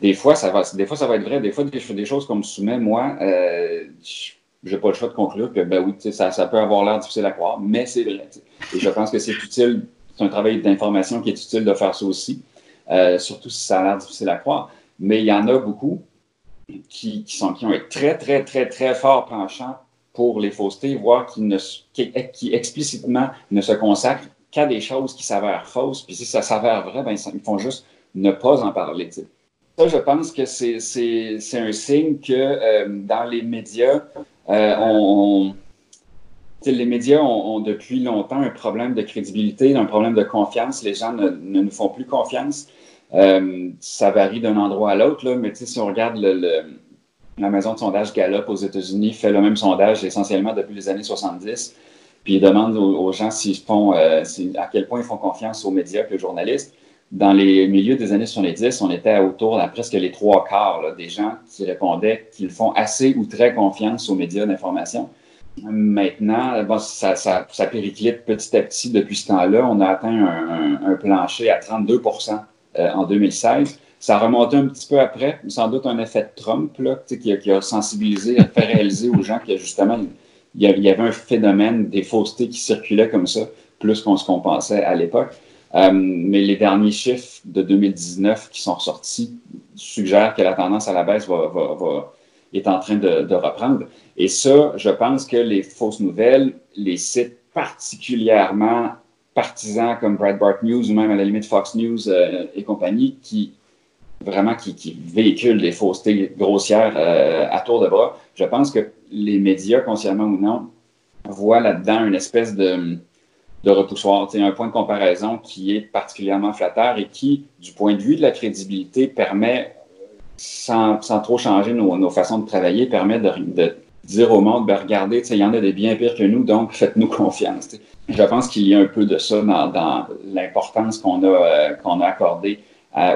Speaker 3: Des fois, ça va, des fois, ça va être vrai. Des fois, je fais des choses comme soumet, moi, euh, j'ai pas le choix de conclure que, ben oui, ça, ça peut avoir l'air difficile à croire, mais c'est vrai. Et je pense que c'est utile, c'est un travail d'information qui est utile de faire ça aussi, euh, surtout si ça a l'air difficile à croire. Mais il y en a beaucoup qui, sont, qui ont un très, très, très, très fort penchant pour les faussetés, voire qui explicitement ne se consacrent qu'à des choses qui s'avèrent fausses. Puis si ça s'avère vrai, ben, ils font juste ne pas en parler. Ça, je pense que c'est un signe que euh, dans les médias, euh, on, les médias ont, depuis longtemps un problème de crédibilité, un problème de confiance. Les gens ne, nous font plus confiance. Euh, ça varie d'un endroit à l'autre, mais si on regarde la maison de sondage Gallup aux États-Unis fait le même sondage essentiellement depuis les années 70, puis ils demandent aux, gens font, à quel point ils font confiance aux médias et aux journalistes dans les milieux des années 70, on était autour de presque les trois quarts des gens qui répondaient qu'ils font assez ou très confiance aux médias d'information. Maintenant, bon, ça, ça, ça, périclite petit à petit depuis ce temps-là. On a atteint un, un, plancher à 32% euh, en 2016. Ça a un petit peu après, sans doute un effet de Trump là, qui, a, qui a sensibilisé, fait réaliser aux gens qu'il justement il y avait un phénomène des faussetés qui circulaient comme ça, plus qu'on se pensait à l'époque. Euh, mais les derniers chiffres de 2019 qui sont ressortis suggèrent que la tendance à la baisse va, va, va, est en train de, reprendre. Et ça, je pense que les fausses nouvelles, les sites particulièrement partisans comme Breitbart News ou même à la limite Fox News euh, et compagnie, qui vraiment qui, qui, véhiculent des faussetés grossières euh, à tour de bras, je pense que les médias, consciemment ou non, voient là-dedans une espèce de de repoussoir. Un point de comparaison qui est particulièrement flatteur et qui, du point de vue de la crédibilité, permet, sans, sans trop changer nos, nos, façons de travailler, permet de, de dire au monde, ben regardez, il y en a des bien pires que nous, donc faites-nous confiance. Je pense qu'il y a un peu de ça dans, dans l'importance qu'on a, euh, qu'on a accordée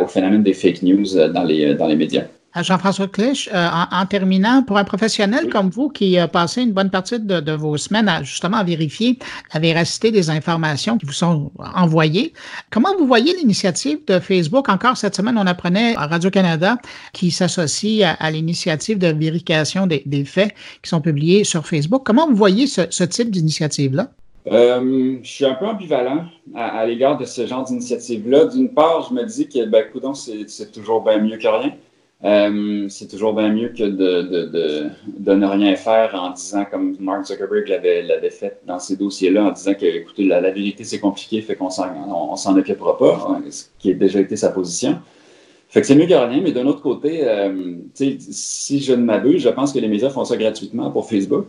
Speaker 3: au phénomène des fake news euh, dans les, dans les médias.
Speaker 1: Jean-François Clich, euh, en, terminant, pour un professionnel comme vous qui a passé une bonne partie de, vos semaines à justement vérifier la véracité des informations qui vous sont envoyées, comment vous voyez l'initiative de Facebook? Encore cette semaine, on apprenait à Radio-Canada qui s'associe à, l'initiative de vérification des, faits qui sont publiés sur Facebook. Comment vous voyez ce, type d'initiative-là?
Speaker 3: Euh, je suis un peu ambivalent à, l'égard de ce genre d'initiative-là. D'une part, je me dis que, ben, coudon, c'est toujours bien mieux que rien. Euh, c'est toujours bien mieux que de, ne rien faire en disant, comme Mark Zuckerberg l'avait fait dans ces dossiers-là, en disant que, écoutez, la, vérité, c'est compliqué, fait qu'on s'en on, s'en occupera pas, hein, ce qui a déjà été sa position. Fait que c'est mieux que rien, mais d'un autre côté, euh, si je ne m'abuse, je pense que les médias font ça gratuitement pour Facebook,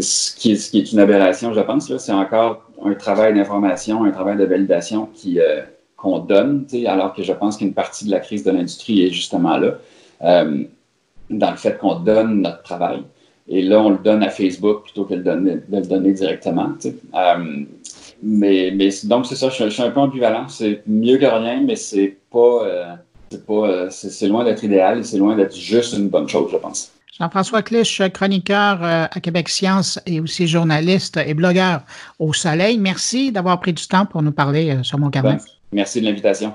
Speaker 3: ce, qui est, une aberration, je pense. C'est encore un travail d'information, un travail de validation euh, qu'on donne, alors que je pense qu'une partie de la crise de l'industrie est justement là. Euh, dans le fait qu'on donne notre travail. Et là, on le donne à Facebook plutôt que de, donner, de le donner directement. Euh, mais, mais donc, c'est ça, je, suis un peu ambivalent. C'est mieux que rien, mais c'est pas. Euh, c'est pas c'est loin d'être idéal et c'est loin d'être juste une bonne chose, je pense.
Speaker 1: Jean-François Clich, chroniqueur à Québec Science et aussi journaliste et blogueur au Soleil. Merci d'avoir pris du temps pour nous parler sur mon carnet.
Speaker 3: Merci de l'invitation.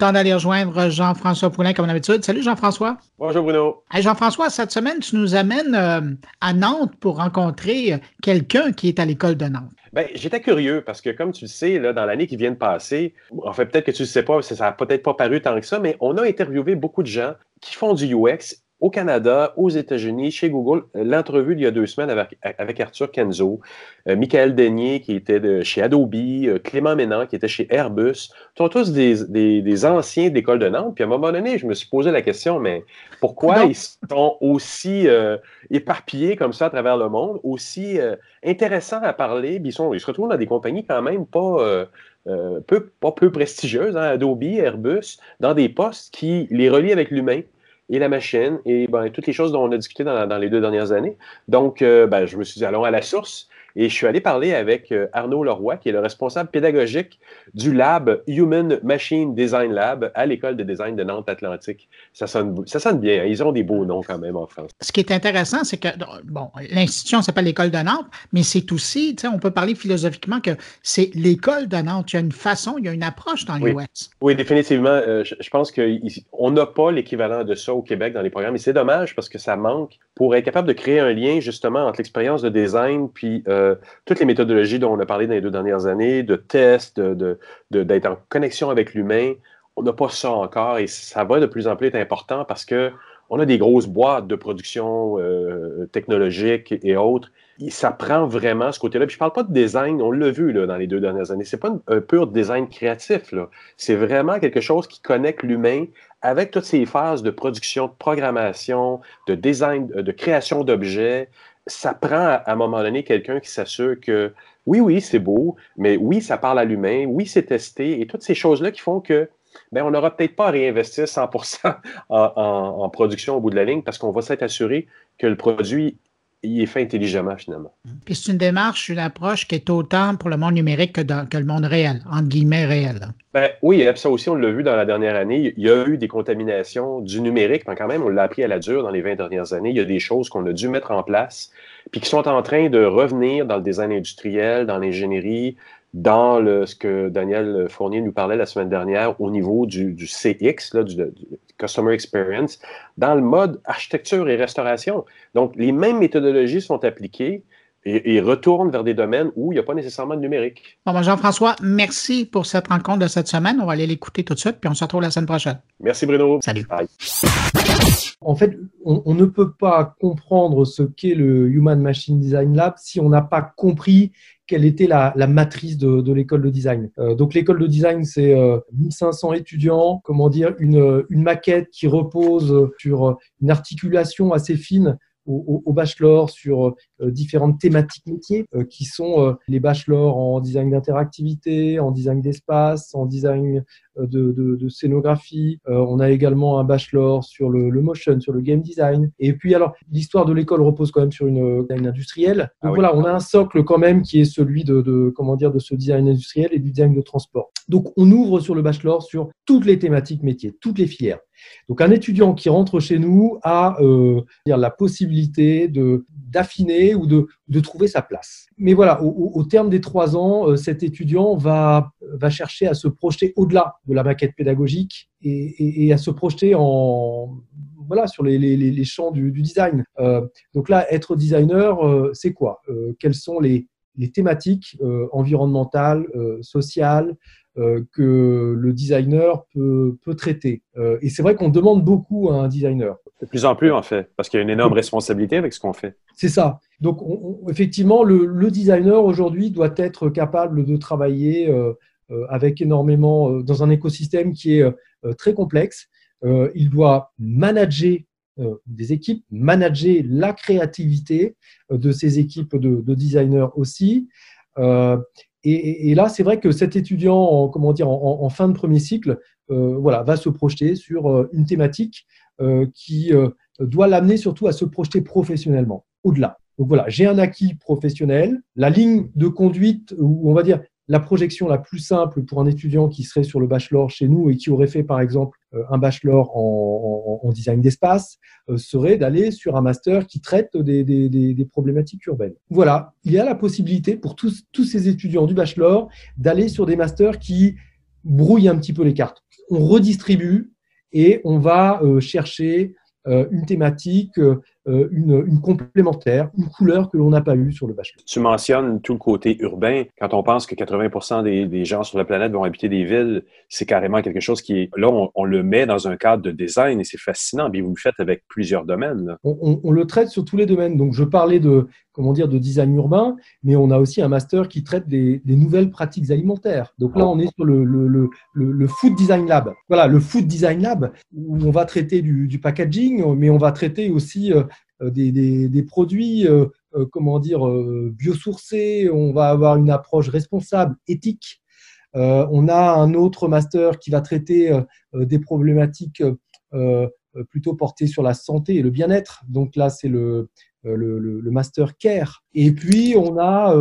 Speaker 1: Temps d'aller rejoindre Jean-François Poulin comme d'habitude. Salut Jean-François.
Speaker 4: Bonjour Bruno.
Speaker 1: Jean-François, cette semaine, tu nous amènes euh, à Nantes pour rencontrer quelqu'un qui est à l'école de Nantes.
Speaker 4: Ben, j'étais curieux parce que, comme tu le sais, là, dans l'année qui vient de passer, en fait, peut-être que tu ne sais pas, ça n'a peut-être pas paru tant que ça, mais on a interviewé beaucoup de gens qui font du UX au Canada, aux États-Unis, chez Google. L'entrevue il y a deux semaines avec, avec Arthur Kenzo, euh, Michael Denier qui était de, chez Adobe, euh, Clément Ménant qui était chez Airbus. Sont tous des, des, anciens d'école de Nantes. Puis à un moment donné, je me suis posé la question, mais pourquoi ils sont aussi euh, éparpillés comme ça à travers le monde, aussi intéressants à parler? Puis ils, sont, ils se retrouvent dans des compagnies quand même pas... peu, pas peu prestigieuses, hein, Adobe, Airbus, dans des postes qui les relient avec l'humain et la machine et ben, toutes les choses dont on a discuté dans, les deux dernières années. Donc, euh, ben, je me suis dit, allons à la source. Et je suis allé parler avec euh, Arnaud Leroy, qui est le responsable pédagogique du lab Human Machine Design Lab à l'École de design de Nantes-Atlantique. Ça sonne, ça sonne bien. Hein. Ils ont des beaux noms quand même en France.
Speaker 1: Ce qui est intéressant, c'est que, bon, l'institution s'appelle l'École de Nantes, mais c'est aussi, on peut parler philosophiquement que c'est l'École de Nantes. Il y a une façon, il y a une approche dans les
Speaker 4: oui. Oui, définitivement. Euh, je, je, pense qu'on n'a pas l'équivalent de ça au Québec dans les programmes. Et c'est dommage parce que ça manque pour être capable de créer un lien justement entre l'expérience de design puis euh, toutes les méthodologies dont on a parlé dans les deux dernières années, de tests, de, d'être en connexion avec l'humain. On n'a pas ça encore et ça va de plus en plus être important parce que on a des grosses boîtes de production euh, technologique et autres. ça prend vraiment ce côté-là. Puis je parle pas de design, on l'a vu là, dans les deux dernières années. C'est pas un pur design créatif. C'est vraiment quelque chose qui connecte l'humain avec toutes ces phases de production, de programmation, de design, de création d'objets. Ça prend à un moment donné quelqu'un qui s'assure que oui, oui, c'est beau, mais oui, ça parle à l'humain, oui, c'est testé, et toutes ces choses-là qui font que ben, on n'aura peut-être pas à réinvestir 100% en, en, production au bout de la ligne parce qu'on va s'être assuré que le produit il est fait intelligemment finalement.
Speaker 1: Puis c'est une démarche, une approche qui est autant pour le monde numérique que, dans, que le monde réel, entre guillemets réel.
Speaker 4: Ben, oui, ça aussi, on l'a vu dans la dernière année. Il y a eu des contaminations du numérique, mais quand même, on l'a appris à la dure dans les 20 dernières années. Il y a des choses qu'on a dû mettre en place, puis qui sont en train de revenir dans le design industriel, dans l'ingénierie, dans le, ce que Daniel Fournier nous parlait la semaine dernière au niveau du, du CX, là, du, Customer Experience, dans le mode architecture et restauration. Donc, les mêmes méthodologies sont appliquées et, retournent vers des domaines où il n'y a pas nécessairement de numérique.
Speaker 1: Bon, ben Jean-François, merci pour cette rencontre de cette semaine. On va aller l'écouter tout de suite, puis on se retrouve la semaine prochaine.
Speaker 4: Merci Bruno.
Speaker 1: Salut.
Speaker 5: En fait, on, on, ne peut pas comprendre ce qu'est le Human Machine Design Lab si on n'a pas compris quelle était la, matrice de, l'école de design. Euh, donc l'école de design, c'est 1500 euh, étudiants, comment dire, une, maquette qui repose sur une articulation assez fine au, bachelor sur différentes thématiques métiers qui sont les bachelors en design d'interactivité, en design d'espace, en design de, de, scénographie. on a également un bachelor sur le, motion, sur le game design. Et puis alors, l'histoire de l'école repose quand même sur une design industrielle. Donc ah voilà, on a un socle quand même qui est celui de, de, comment dire de ce design industriel et du design de transport. Donc on ouvre sur le bachelor sur toutes les thématiques métiers, toutes les filières. Donc un étudiant qui rentre chez nous a euh, la possibilité de d'affiner ou de, de, trouver sa place. Mais voilà, au, terme des trois ans, euh, cet étudiant va, va chercher à se projeter au-delà de la maquette pédagogique et, et, à se projeter en, voilà, sur les, les, champs du, design. Euh, donc là, être designer, euh, c'est quoi? Quelles sont les, les thématiques environnementales, sociales, que le designer peut, peut traiter. Euh, et c'est vrai qu'on demande beaucoup à un designer.
Speaker 4: De plus en plus, en fait, parce qu'il y a une énorme responsabilité avec ce qu'on fait.
Speaker 5: C'est ça. Donc, effectivement, le, le designer aujourd'hui doit être capable de travailler euh, avec énormément dans un écosystème qui est très complexe. il doit manager des équipes, manager la créativité de ces équipes de, de designers aussi. Et, là, c'est vrai que cet étudiant, en, comment dire, en, fin de premier cycle, euh, voilà, va se projeter sur euh, une thématique euh, qui doit l'amener surtout à se projeter professionnellement, au-delà. Donc voilà, j'ai un acquis professionnel, la ligne de conduite, on va dire la projection la plus simple pour un étudiant qui serait sur le bachelor chez nous et qui aurait fait par exemple euh, un bachelor en, design d'espace euh, serait d'aller sur un master qui traite des, problématiques urbaines. Voilà, il y a la possibilité pour tous, ces étudiants du bachelor d'aller sur des masters qui brouillent un petit peu les cartes. On redistribue et on va euh, chercher une thématique euh, une, complémentaire, une couleur que l'on n'a pas eue sur le bachelor.
Speaker 4: Tu mentionnes tout le côté urbain. Quand on pense que 80% des, gens sur la planète vont habiter des villes, c'est carrément quelque chose qui est... Là, on, le met dans un cadre de design et c'est fascinant. Puis vous le faites avec plusieurs domaines.
Speaker 5: On, le traite sur tous les domaines. Donc, je parlais de, comment dire, de design urbain, mais on a aussi un master qui traite des, nouvelles pratiques alimentaires. Donc là, on est sur le, le, Food Design Lab. Voilà, le Food Design Lab, où on va traiter du, du packaging, mais on va traiter aussi euh, des, produits, euh, euh, comment dire, biosourcés. On va avoir une approche responsable, éthique. on a un autre master qui va traiter des problématiques plutôt portées sur la santé et le bien-être. Donc là, c'est le, le, master care. Et puis, on a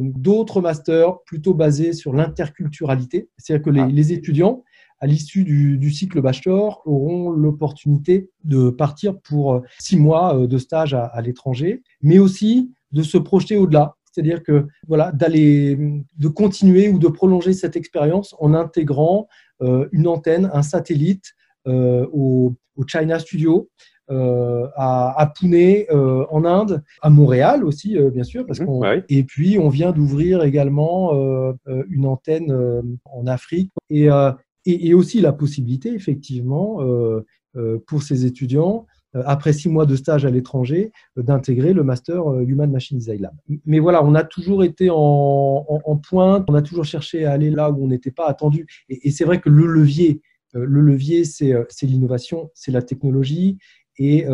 Speaker 5: d'autres masters plutôt basés sur l'interculturalité. C'est-à-dire que les, ah. les, étudiants à l'issue du, cycle bachelor, auront l'opportunité de partir pour euh, six mois euh, de stage à, l'étranger, mais aussi de se projeter au-delà. C'est-à-dire que voilà, d'aller, de continuer ou de prolonger cette expérience en intégrant euh, une antenne, un satellite au, China Studio, à, Pune en Inde, à Montréal aussi bien sûr, parce mmh, et puis on vient d'ouvrir également une antenne en Afrique et et, aussi la possibilité, effectivement, euh, euh, pour ces étudiants, euh, après six mois de stage à l'étranger, d'intégrer le master Human Machine Design Lab. Mais voilà, on a toujours été en, pointe, on a toujours cherché à aller là où on n'était pas attendu. Et, c'est vrai que le levier, le levier, c'est l'innovation, c'est la technologie et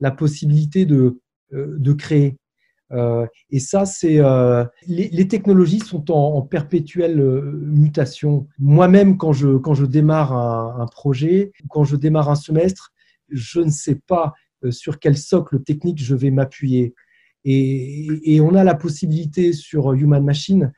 Speaker 5: la possibilité de, de créer. Euh, et ça, c'est euh, les, technologies sont en, perpétuelle euh, mutation. Moi-même, quand je quand je démarre un, projet, quand je démarre un semestre, je ne sais pas sur quel socle technique je vais m'appuyer. Et, et, on a la possibilité sur Human Machine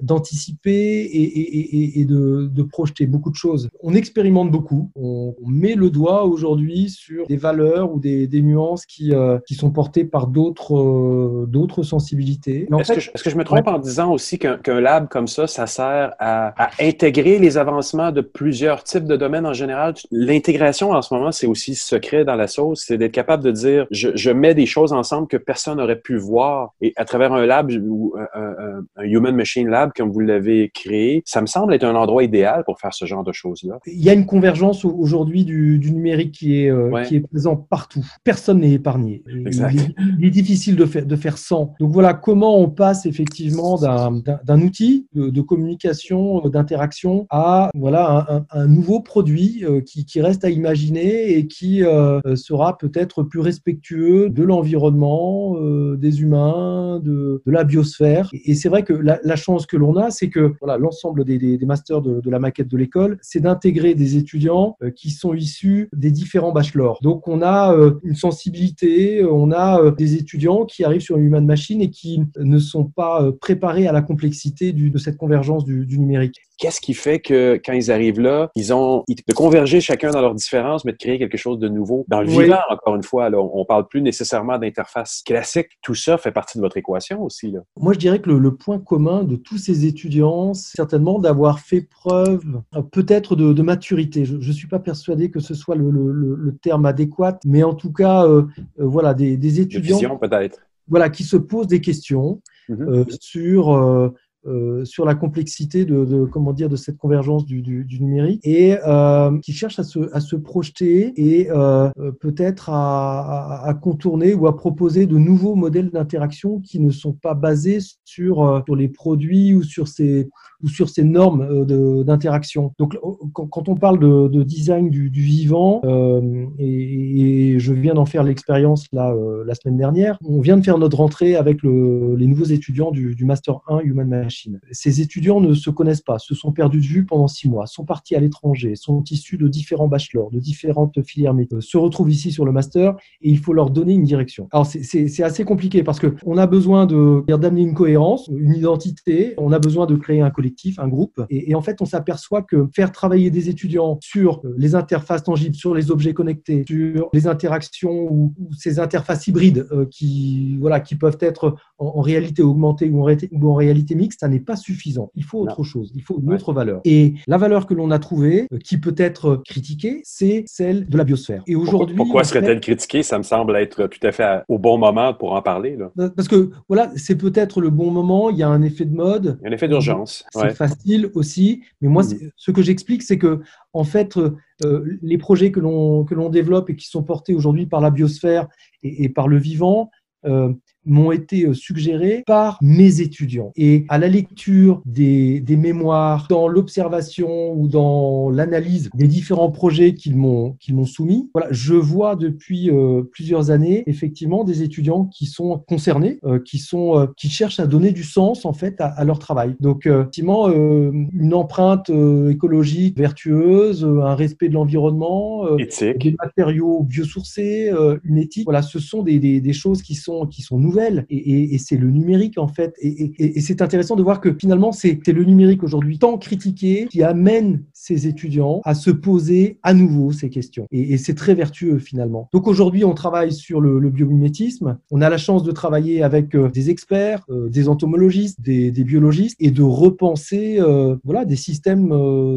Speaker 5: d'anticiper et, de, projeter beaucoup de choses. On expérimente beaucoup, on, met le doigt aujourd'hui sur des valeurs ou des, nuances qui, euh, qui sont portées par d'autres euh, d'autres sensibilités.
Speaker 4: Est-ce que, je me trompe en disant aussi qu'un lab comme ça, ça sert à, intégrer les avancements de plusieurs types de domaines en général? L'intégration en ce moment, c'est aussi secret dans la sauce, c'est d'être capable de dire je, mets des choses ensemble que personne n'aurait pu voir et à travers un lab ou un, un Human Machine Lab, comme vous l'avez créé, ça me semble être un endroit idéal pour faire ce genre de choses-là.
Speaker 5: Il y a une convergence aujourd'hui du, numérique qui est, euh, qui est présent partout. Personne n'est épargné.
Speaker 4: Exact.
Speaker 5: Il, est, difficile de faire, de faire sans. Donc voilà comment on passe effectivement d'un outil de, communication, euh, d'interaction à voilà un, nouveau produit euh, qui, qui, reste à imaginer et qui sera peut-être plus respectueux de l'environnement, des humains, de, de la biosphère. Et, c'est vrai que la, la chance que l'on a, c'est que l'ensemble des, masters de, la maquette de l'école, c'est d'intégrer des étudiants qui sont issus des différents bachelors. Donc on a euh, une sensibilité, on a euh, des étudiants qui arrivent sur une human machine et qui ne sont pas euh, préparés à la complexité de cette convergence du, numérique.
Speaker 4: Qu'est-ce qui fait que quand ils arrivent là, ils ont de converger chacun dans leurs différences, mais de créer quelque chose de nouveau dans le vivant, encore une fois. Là, on parle plus nécessairement d'interface classique. Tout ça fait partie de votre équation aussi. Là.
Speaker 5: Moi, je dirais que le, point commun de tous ces étudiants, c'est certainement d'avoir fait preuve peut-être de, maturité. Je ne suis pas persuadé que ce soit le, le terme adéquat, mais en tout cas, euh, euh, voilà, des, des étudiants
Speaker 4: peut-être.
Speaker 5: Voilà, qui se posent des questions mhm. euh, sur euh, sur la complexité de, de, comment dire de cette convergence du, du, du numérique et euh, qui cherche à se, à se projeter et euh, peut-être à, à, contourner ou à proposer de nouveaux modèles d'interaction qui ne sont pas basés sur, euh, sur les produits ou sur ces ou sur ces normes euh, d'interaction. Donc quand, quand, on parle de, de design du, du vivant et, et, je viens d'en faire l'expérience là la semaine dernière, on vient de faire notre rentrée avec le, les nouveaux étudiants du, du master 1 Human Machine ces étudiants ne se connaissent pas, se sont perdus de vue pendant six mois, sont partis à l'étranger, sont issus de différents bachelors, de différentes filières métiers, se retrouvent ici sur le master et il faut leur donner une direction. Alors c'est assez compliqué parce que on a besoin de d'amener une cohérence, une identité, on a besoin de créer un collectif, un groupe et, en fait on s'aperçoit que faire travailler des étudiants sur les interfaces tangibles, sur les objets connectés, sur les interactions ou, ces interfaces hybrides euh, qui voilà qui peuvent être en, réalité augmentée ou en, réalité mixte, ça n'est pas suffisant. Il faut autre chose, il faut une autre valeur. Et la valeur que l'on a trouvée, euh, qui peut être critiquée, c'est celle de la biosphère. Et
Speaker 4: aujourd'hui, pourquoi, serait-elle critiquée? Ça me semble être tout à fait au bon moment pour en parler.
Speaker 5: Parce que voilà, c'est peut-être le bon moment. Il y a un effet de mode,
Speaker 4: il y a un effet d'urgence.
Speaker 5: C'est facile aussi. Mais moi, mm. ce que j'explique, c'est que en fait, euh, les projets que l'on que l'on développe et qui sont portés aujourd'hui par la biosphère et, et par le vivant, euh, m'ont été euh, suggérés par mes étudiants. Et à la lecture des, des mémoires, dans l'observation ou dans l'analyse des différents projets qu'ils m'ont qu'ils m'ont soumis, voilà, je vois depuis euh, plusieurs années effectivement des étudiants qui sont concernés, euh, qui sont euh, qui cherchent à donner du sens en fait à, à leur travail. Donc effectivement une empreinte écologique vertueuse, un respect de l'environnement, des matériaux biosourcés, une éthique. Voilà, ce sont des, des, des choses qui sont qui sont nouvelles et, c'est le numérique en fait. Et, c'est intéressant de voir que finalement c'est le numérique aujourd'hui tant critiqué qui amène ces étudiants à se poser à nouveau ces questions. Et, c'est très vertueux finalement. Donc aujourd'hui on travaille sur le, biomimétisme. On a la chance de travailler avec euh, des experts, euh, des entomologistes, des, biologistes et de repenser euh, voilà des systèmes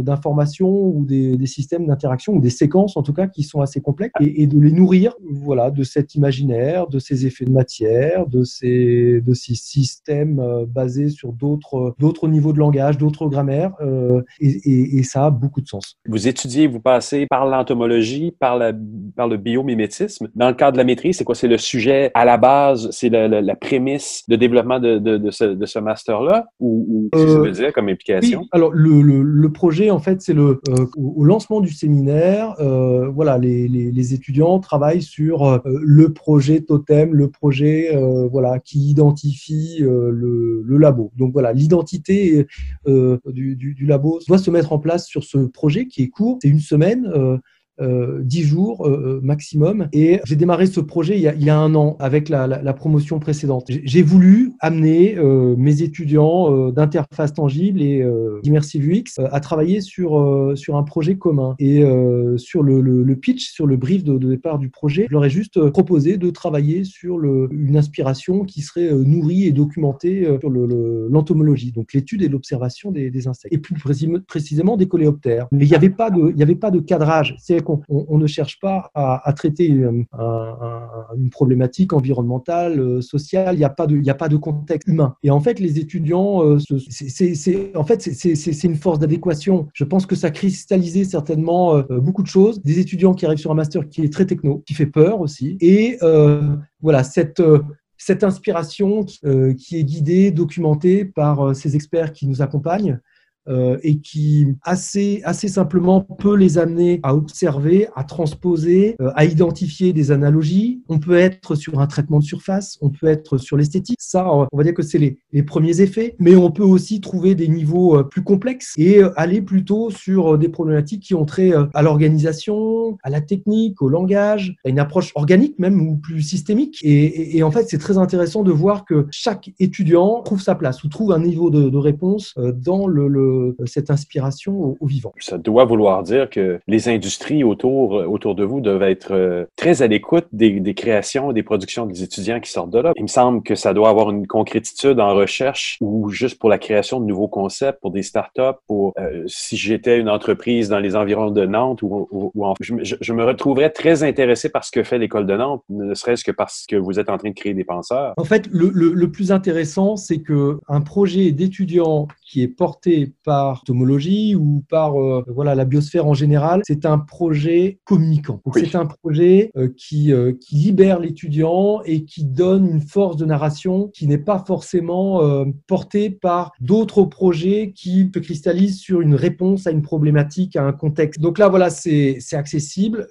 Speaker 5: d'information ou des, systèmes d'interaction ou des séquences en tout cas qui sont assez complexes et, de les nourrir voilà de cet imaginaire, de ces effets de matière, de ces, de ces systèmes euh, basés sur d'autres, d'autres niveaux de langage, d'autres grammaires, euh, et, et, ça a beaucoup de sens.
Speaker 4: Vous étudiez, vous passez par l'entomologie, par, la, par le biomimétisme. Dans le cadre de la maîtrise, c'est quoi? C'est le sujet à la base, c'est la, la, prémisse de développement de, de, de ce, de ce master-là, ou, ou que ça veut dire comme implication?
Speaker 5: Oui. Alors, le, le, le, projet, en fait, c'est le, euh, au lancement du séminaire, euh, voilà, les, les, les, étudiants travaillent sur le projet totem, le projet euh, voilà, qui identifie euh, le, labo. Donc voilà, l'identité euh, du, labo doit se mettre en place sur ce projet qui est court, c'est une semaine euh, 10 jours euh, euh, maximum. Et j'ai démarré ce projet il y a, il y a un an avec la, la, la promotion précédente. J'ai voulu amener euh, mes étudiants euh, d'interface tangible et d'immersive UX à travailler sur, sur un projet commun. Et sur le, le, le, pitch, sur le brief de, de, départ du projet, je leur ai juste proposé de travailler sur le, une inspiration qui serait nourrie et documentée sur l'entomologie, donc l'étude et l'observation des, des, insectes, et plus précisément des coléoptères. Mais il n'y avait pas de, il y avait pas de cadrage. Qu'on on, ne cherche pas à, traiter une problématique environnementale, sociale. Il n'y a pas de, contexte humain. Et en fait, les étudiants, c'est, en fait, c'est une force d'adéquation. Je pense que ça a cristallisé certainement beaucoup de choses. Des étudiants qui arrivent sur un master qui est très techno, qui fait peur aussi, et voilà cette inspiration euh, qui est guidée, documentée par euh, ces experts qui nous accompagnent, euh, et qui assez, assez simplement peut les amener à observer, à transposer, euh, à identifier des analogies. On peut être sur un traitement de surface, on peut être sur l'esthétique. Ça, on va dire que c'est les, les, premiers effets, mais on peut aussi trouver des niveaux euh, plus complexes et aller plutôt sur des problématiques qui ont trait à l'organisation, à la technique, au langage, à une approche organique même ou plus systémique. Et, et, en fait, c'est très intéressant de voir que chaque étudiant trouve sa place ou trouve un niveau de, de réponse dans le, le euh, cette inspiration au, vivant.
Speaker 4: Ça doit vouloir dire que les industries autour, euh, autour de vous doivent être euh, très à l'écoute des, des, créations, des productions des étudiants qui sortent de là. Il me semble que ça doit avoir une concrétitude en recherche ou juste pour la création de nouveaux concepts, pour des startups, pour si j'étais une entreprise dans les environs de Nantes ou, ou, je, me retrouverais très intéressé par ce que fait l'école de Nantes, ne serait-ce que parce que vous êtes en train de créer des penseurs.
Speaker 5: En fait, le, le, le plus intéressant, c'est que un projet d'étudiants qui est porté par Tomologie ou par euh, voilà la biosphère en général, c'est un projet communicant. C'est un projet euh, qui, euh, qui libère l'étudiant et qui donne une force de narration qui n'est pas forcément portée par d'autres projets qui se cristallisent sur une réponse à une problématique, à un contexte. Donc là, voilà, c'est accessible.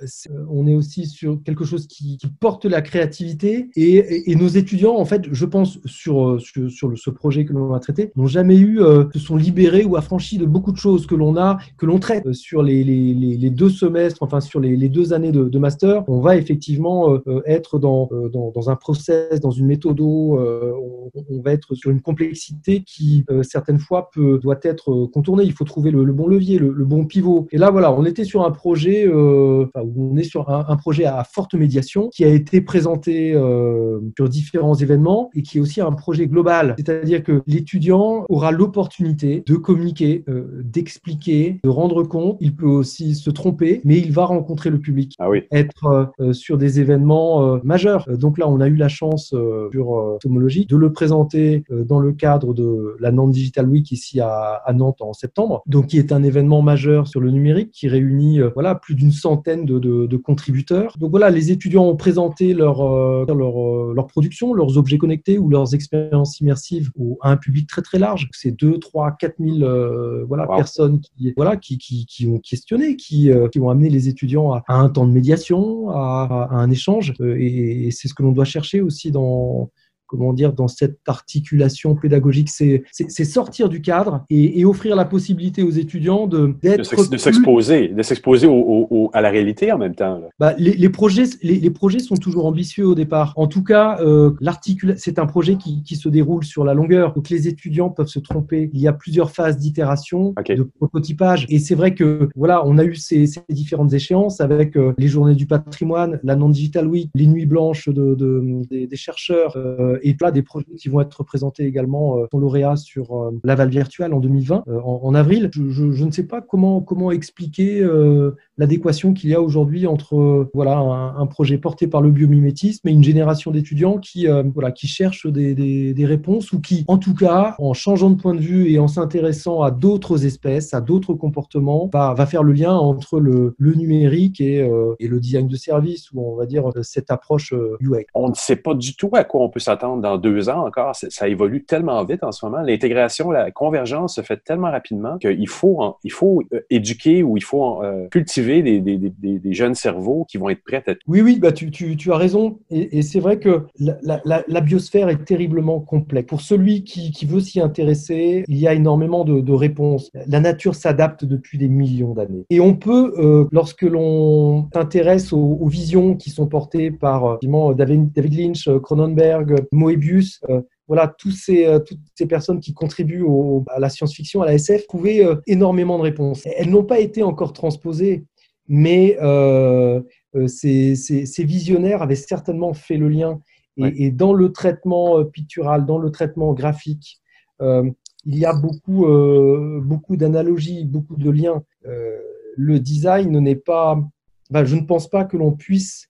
Speaker 5: on est aussi sur quelque chose qui, qui porte la créativité et, et, nos étudiants, en fait, je pense sur, sur, sur le, ce projet que l'on a traité, n'ont jamais eu, se sont libérés ou affranchis de beaucoup de choses que l'on a, que l'on traite sur les, les, les, deux semestres, enfin sur les, les deux années de, de, master, on va effectivement euh, euh, être dans, euh, dans, dans, un process, dans une méthode, on, on, va être sur une complexité qui certaines fois peut, doit être contournée. Il faut trouver le, bon levier, le, bon pivot. Et là, voilà, on était sur un projet, enfin, on est sur un, un, projet à forte médiation qui a été présenté sur différents événements et qui est aussi un projet global. C'est-à-dire que l'étudiant aura l'opportunité de communiquer d'expliquer, de rendre compte. Il peut aussi se tromper, mais il va rencontrer le public,
Speaker 4: ah oui.
Speaker 5: être euh, sur des événements euh, majeurs. Euh, donc là, on a eu la chance sur Tomologie de le présenter dans le cadre de la Nantes Digital Week ici à, Nantes en septembre. Donc qui est un événement majeur sur le numérique qui réunit voilà plus d'une centaine de, de, contributeurs. Donc voilà, les étudiants ont présenté leur leur, leur production, leurs objets connectés ou leurs expériences immersives à un public très très large. C'est 2, 3, 4 000 voilà, personnes qui, voilà, qui, qui, qui ont questionné, qui, euh, qui ont amené les étudiants à, un temps de médiation, à, à un échange. Euh, et, et c'est ce que l'on doit chercher aussi dans, comment dire, dans cette articulation pédagogique, c'est sortir du cadre et, offrir la possibilité aux étudiants de
Speaker 4: de s'exposer, de s'exposer à la réalité en même temps.
Speaker 5: Bah, les, projets, les, projets sont toujours ambitieux au départ. En tout cas, euh, c'est un projet qui, qui, se déroule sur la longueur, donc les étudiants peuvent se tromper. Il y a plusieurs phases d'itération, de prototypage, et c'est vrai que voilà, on a eu ces, ces différentes échéances avec euh, les journées du patrimoine, la non digital week, les nuits blanches de, de des, des, chercheurs. Euh, et là, des projets qui vont être présentés également euh, sont lauréats sur euh, Laval Virtual en 2020, euh, en, avril. Je, ne sais pas comment, expliquer l'adéquation qu'il y a aujourd'hui entre voilà, un, projet porté par le biomimétisme et une génération d'étudiants qui, voilà, qui cherchent des, réponses ou qui, en tout cas, en changeant de point de vue et en s'intéressant à d'autres espèces, à d'autres comportements, va, faire le lien entre le, numérique et le design de service ou on va dire cette approche UX.
Speaker 4: On ne sait pas du tout à quoi on peut s'attendre dans deux ans encore. Ça évolue tellement vite en ce moment. L'intégration, la convergence se fait tellement rapidement qu'il faut, il faut euh, éduquer ou il faut euh, cultiver des, des, des, jeunes cerveaux qui vont être prêts à...
Speaker 5: Oui, oui, bah tu, tu, as raison. Et, c'est vrai que la, biosphère est terriblement complexe. Pour celui qui, qui veut s'y intéresser, il y a énormément de, réponses. La nature s'adapte depuis des millions d'années. Et on peut, euh, lorsque l'on s'intéresse aux, visions qui sont portées par David, David Lynch, Cronenberg, Moebius, euh, voilà, tous ces, euh, toutes ces personnes qui contribuent à la science-fiction, à la SF, trouvaient euh, énormément de réponses. Elles n'ont pas été encore transposées, mais ces, ces, visionnaires avaient certainement fait le lien. Et, dans le traitement pictural, dans le traitement graphique, il y a beaucoup, beaucoup d'analogies, beaucoup de liens. le design n'est pas je ne pense pas que l'on puisse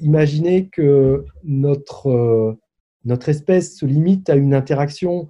Speaker 5: imaginer que notre, notre espèce se limite à une interaction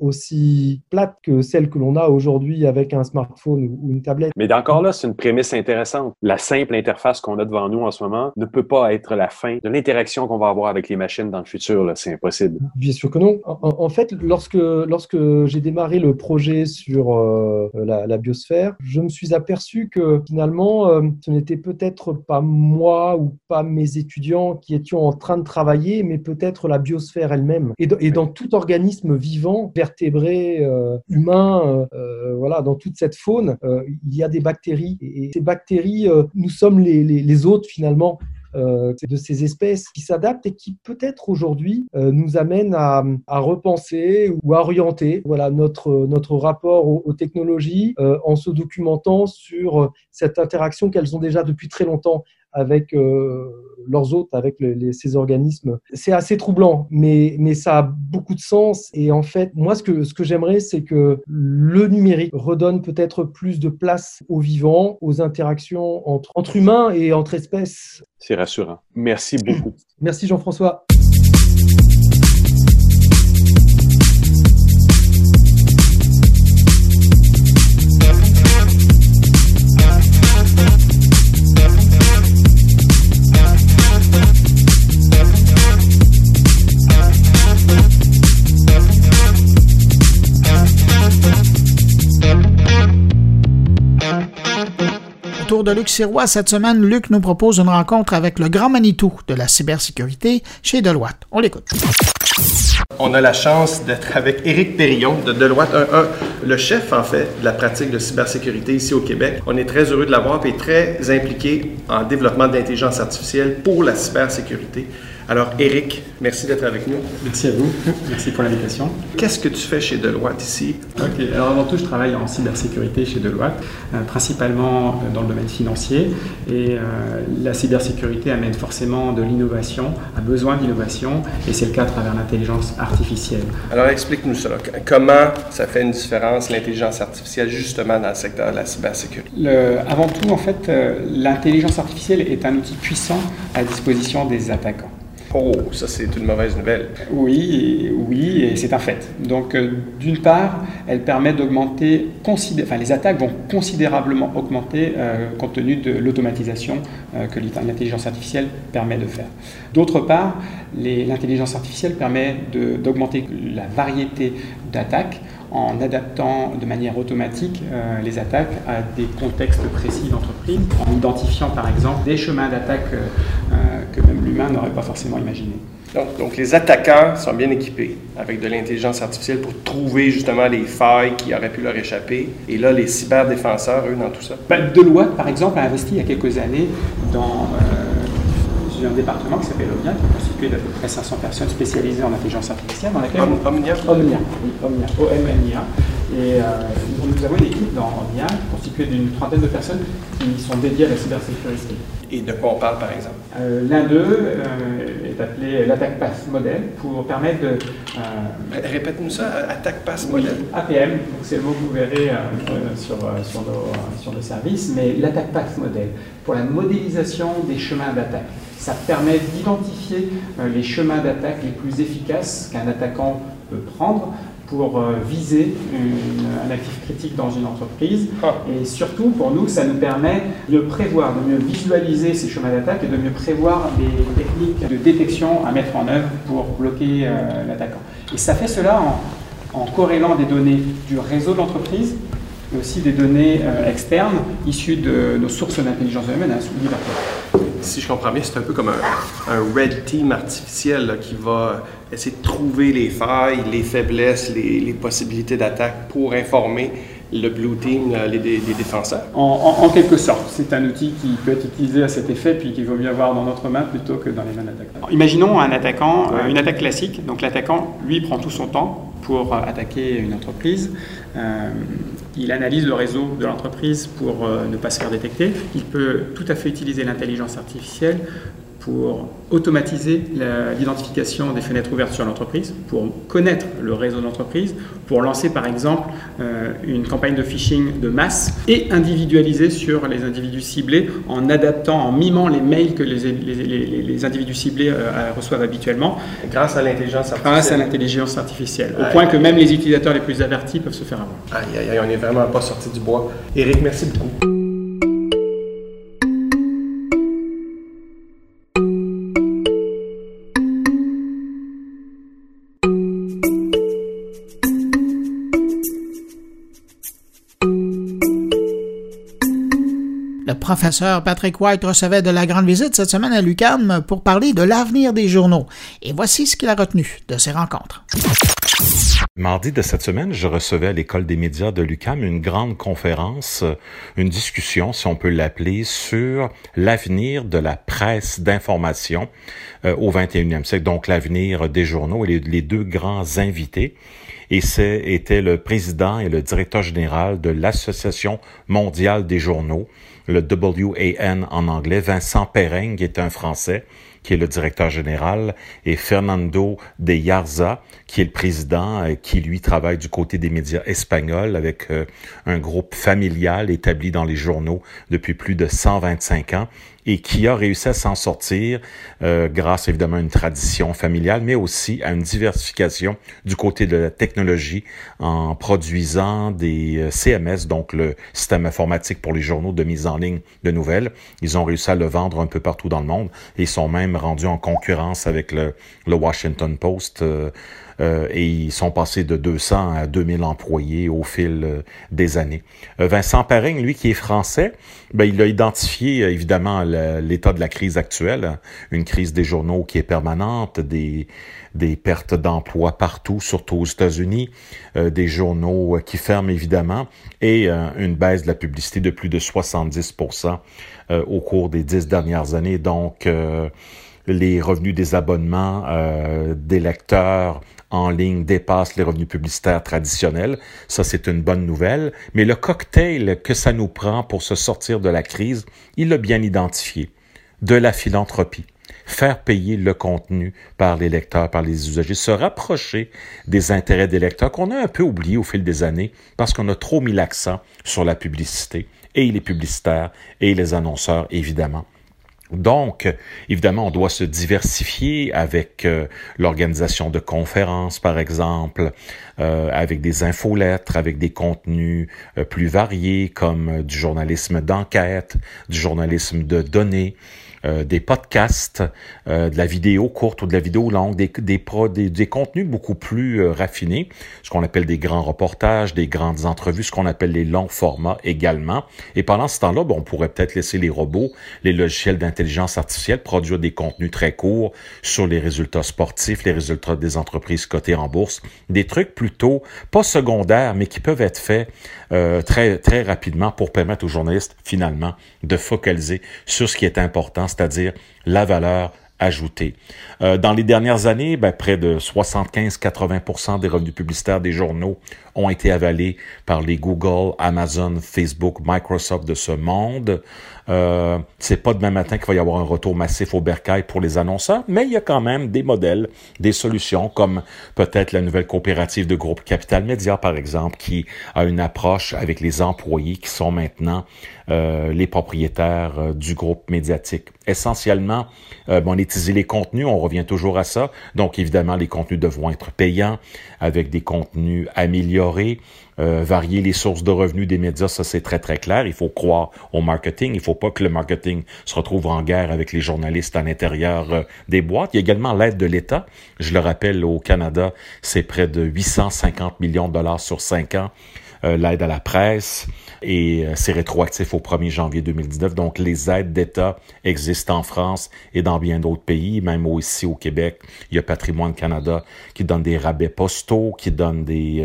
Speaker 5: aussi plate que celle que l'on a aujourd'hui avec un smartphone ou une tablette.
Speaker 4: Mais encore là, c'est une prémisse intéressante. La simple interface qu'on a devant nous en ce moment ne peut pas être la fin de l'interaction qu'on va avoir avec les machines dans le futur. C'est impossible.
Speaker 5: Bien sûr que non. En, fait, lorsque, lorsque j'ai démarré le projet sur euh, la, biosphère, je me suis aperçu que finalement, euh, ce n'était peut-être pas moi ou pas mes étudiants qui étions en train de travailler, mais peut-être la biosphère elle-même. Et, et dans tout organisme vivant, vertébrés, euh, humains, euh, euh, voilà, dans toute cette faune, il y a des bactéries. Et, ces bactéries, nous sommes les, les, autres finalement. de ces espèces qui s'adaptent et qui peut-être aujourd'hui nous amènent à, repenser ou à orienter voilà, notre, notre rapport aux technologies en se documentant sur cette interaction qu'elles ont déjà depuis très longtemps avec euh, leurs hôtes, avec ces organismes. C'est assez troublant, mais, mais ça a beaucoup de sens. Et en fait, moi, ce que, ce que j'aimerais, c'est que le numérique redonne peut-être plus de place aux vivants, aux interactions entre, entre humains et entre espèces.
Speaker 4: C'est rassurant. Merci beaucoup.
Speaker 5: Merci Jean-François.
Speaker 1: De Luc Sirois. Cette semaine, Luc nous propose une rencontre avec le grand Manitou de la cybersécurité chez Deloitte. On l'écoute.
Speaker 6: On a la chance d'être avec Éric Périllon de Deloitte, le chef en fait de la pratique de cybersécurité ici au Québec. On est très heureux de l'avoir et très impliqué en développement d'intelligence artificielle pour la cybersécurité. Alors, Eric, merci d'être avec nous.
Speaker 7: Merci à vous. Merci pour l'invitation.
Speaker 6: Qu'est-ce que tu fais chez Deloitte ici?
Speaker 7: OK. Alors, avant tout, je travaille en cybersécurité chez Deloitte, euh, principalement euh, dans le domaine financier. Et euh, la cybersécurité amène forcément de l'innovation, a besoin d'innovation, et c'est le cas à travers l'intelligence artificielle.
Speaker 6: Alors, explique-nous ça. Comment ça fait une différence, l'intelligence artificielle, justement, dans le secteur de la cybersécurité?
Speaker 7: avant tout, en fait, l'intelligence artificielle est un outil puissant à disposition des attaquants.
Speaker 6: Oh, ça c'est une mauvaise nouvelle.
Speaker 7: Oui, oui, et c'est un fait. Donc, euh, d'une part, elle permet d'augmenter, enfin, les attaques vont considérablement augmenter euh, compte tenu de l'automatisation euh, que l'intelligence artificielle permet de faire. D'autre part, l'intelligence artificielle permet d'augmenter la variété d'attaques en adaptant de manière automatique les attaques à des contextes précis d'entreprise, en identifiant par exemple des chemins d'attaque que même l'humain n'aurait pas forcément imaginé.
Speaker 6: Donc, donc, les attaquants sont bien équipés avec de l'intelligence artificielle pour trouver justement les failles qui auraient pu leur échapper. Et là, les cyberdéfenseurs, eux, dans tout ça.
Speaker 7: Ben, Deloitte, par exemple, a investi il y a quelques années dans euh, un département qui s'appelle Omnia, qui est constitué d'à peu près 500 personnes spécialisées en intelligence artificielle. Dans laquelle
Speaker 6: Omnia
Speaker 7: Omnia, oui, Omnia, O-M-N-I-A. Et euh, nous avons une équipe dans Omnia constituée d'une trentaine de personnes qui sont dédiées à la cybersécurité.
Speaker 6: Et de quoi on parle, par exemple
Speaker 7: euh, L'un d'eux euh, est appelé l'attaque pass model pour permettre de.
Speaker 6: Euh, répète-nous ça, attaque pass model.
Speaker 7: APM, c'est le mot que vous verrez sur, sur, nos, sur nos services, mais l'attaque pass model pour la modélisation des chemins d'attaque. Ça permet d'identifier les chemins d'attaque les plus efficaces qu'un attaquant peut prendre pour euh, viser un actif critique dans une entreprise. Ah. Et surtout, pour nous, ça nous permet de prévoir, de mieux visualiser ces chemins d'attaque et de mieux prévoir les techniques de détection à mettre en œuvre pour bloquer euh, l'attaquant. Et ça fait cela en, en corrélant des données du réseau de l'entreprise mais aussi des données euh, externes issues de nos sources d'intelligence humaine, hein,
Speaker 6: Si je comprends bien, c'est un peu comme un, red team artificiel qui va essayer de trouver les failles, les faiblesses, les, possibilités d'attaque pour informer le blue team, les, défenseurs.
Speaker 7: En, quelque sorte, c'est un outil qui peut être utilisé à cet effet, puis qu'il vaut mieux avoir dans notre main plutôt que dans les mains d'attaquants. Imaginons un attaquant, euh, une attaque classique. Donc l'attaquant, lui, prend tout son temps pour attaquer une entreprise. Euh, il analyse le réseau de l'entreprise pour euh, ne pas se faire détecter. Il peut tout à fait utiliser l'intelligence artificielle pour automatiser l'identification des fenêtres ouvertes sur l'entreprise, pour connaître le réseau d'entreprise, pour lancer par exemple euh, une campagne de phishing de masse et individualiser sur les individus ciblés en adaptant, en mimant les mails que les, les, individus ciblés euh, reçoivent habituellement.
Speaker 6: Grâce à l'intelligence artificielle.
Speaker 7: Grâce à l'intelligence artificielle, au point que même les utilisateurs les plus avertis peuvent se faire avoir.
Speaker 6: Aïe, aïe, aïe, on n'est vraiment pas sorti du bois. Eric, merci beaucoup.
Speaker 1: Professeur Patrick White recevait de la grande visite cette semaine à l'UCAM pour parler de l'avenir des journaux. Et voici ce qu'il a retenu de ces rencontres.
Speaker 8: Mardi de cette semaine, je recevais à l'école des médias de l'UCAM une grande conférence, une discussion, si on peut l'appeler, sur l'avenir de la presse d'information euh, au 21e siècle, donc l'avenir des journaux et les, deux grands invités. Et c'était le président et le directeur général de l'Association mondiale des journaux, le WAN en anglais, Vincent Perrin, qui est un Français, qui est le directeur général, et Fernando de Yarza, qui est le président, euh, qui lui travaille du côté des médias espagnols avec euh, un groupe familial établi dans les journaux depuis plus de 125 ans et qui a réussi à s'en sortir euh, grâce évidemment à une tradition familiale, mais aussi à une diversification du côté de la technologie en produisant des CMS, donc le système informatique pour les journaux de mise en ligne de nouvelles. Ils ont réussi à le vendre un peu partout dans le monde et sont même rendus en concurrence avec le, le Washington Post. Euh, et ils sont passés de 200 à 2000 employés au fil euh, des années. Euh, Vincent Perrin, lui qui est français, ben, il a identifié évidemment l'état de la crise actuelle, une crise des journaux qui est permanente, des, des pertes d'emplois partout, surtout aux États-Unis, des journaux qui ferment évidemment, et une baisse de la publicité de plus de 70% au cours des dix dernières années. Donc, les revenus des abonnements des lecteurs en ligne dépasse les revenus publicitaires traditionnels. Ça, c'est une bonne nouvelle. Mais le cocktail que ça nous prend pour se sortir de la crise, il l'a bien identifié. De la philanthropie. Faire payer le contenu par les lecteurs, par les usagers, se rapprocher des intérêts des lecteurs qu'on a un peu oublié au fil des années parce qu'on a trop mis l'accent sur la publicité et les publicitaires et les annonceurs, évidemment. Donc, évidemment, on doit se diversifier avec euh, l'organisation de conférences, par exemple, euh, avec des infolettres, avec des contenus euh, plus variés comme du journalisme d'enquête, du journalisme de données, euh, des podcasts, euh, de la vidéo courte ou de la vidéo longue, des, des, pro, des, des contenus beaucoup plus euh, raffinés, ce qu'on appelle des grands reportages, des grandes entrevues, ce qu'on appelle les longs formats également. Et pendant ce temps-là, bon, on pourrait peut-être laisser les robots, les logiciels d'intelligence artificielle produire des contenus très courts sur les résultats sportifs, les résultats des entreprises cotées en bourse, des trucs plutôt pas secondaires, mais qui peuvent être faits euh, très, très rapidement pour permettre aux journalistes, finalement, de focaliser sur ce qui est important, c'est-à-dire la valeur ajoutée. Euh, dans les dernières années, ben, près de 75-80% des revenus publicitaires des journaux ont été avalés par les Google, Amazon, Facebook, Microsoft de ce monde. Euh, c'est pas demain matin qu'il va y avoir un retour massif au bercail pour les annonceurs, mais il y a quand même des modèles, des solutions, comme peut-être la nouvelle coopérative de groupe Capital Média, par exemple, qui a une approche avec les employés qui sont maintenant euh, les propriétaires euh, du groupe médiatique. Essentiellement, euh, monétiser les contenus, on revient toujours à ça. Donc, évidemment, les contenus devront être payants avec des contenus améliorés. Euh, varier les sources de revenus des médias, ça c'est très très clair. Il faut croire au marketing. Il faut pas que le marketing se retrouve en guerre avec les journalistes à l'intérieur euh, des boîtes. Il y a également l'aide de l'État. Je le rappelle, au Canada, c'est près de 850 millions de dollars sur cinq ans. Euh, l'aide à la presse et c'est rétroactif au 1er janvier 2019. Donc les aides d'État existent en France et dans bien d'autres pays, même aussi au Québec. Il y a Patrimoine Canada qui donne des rabais postaux, qui donne des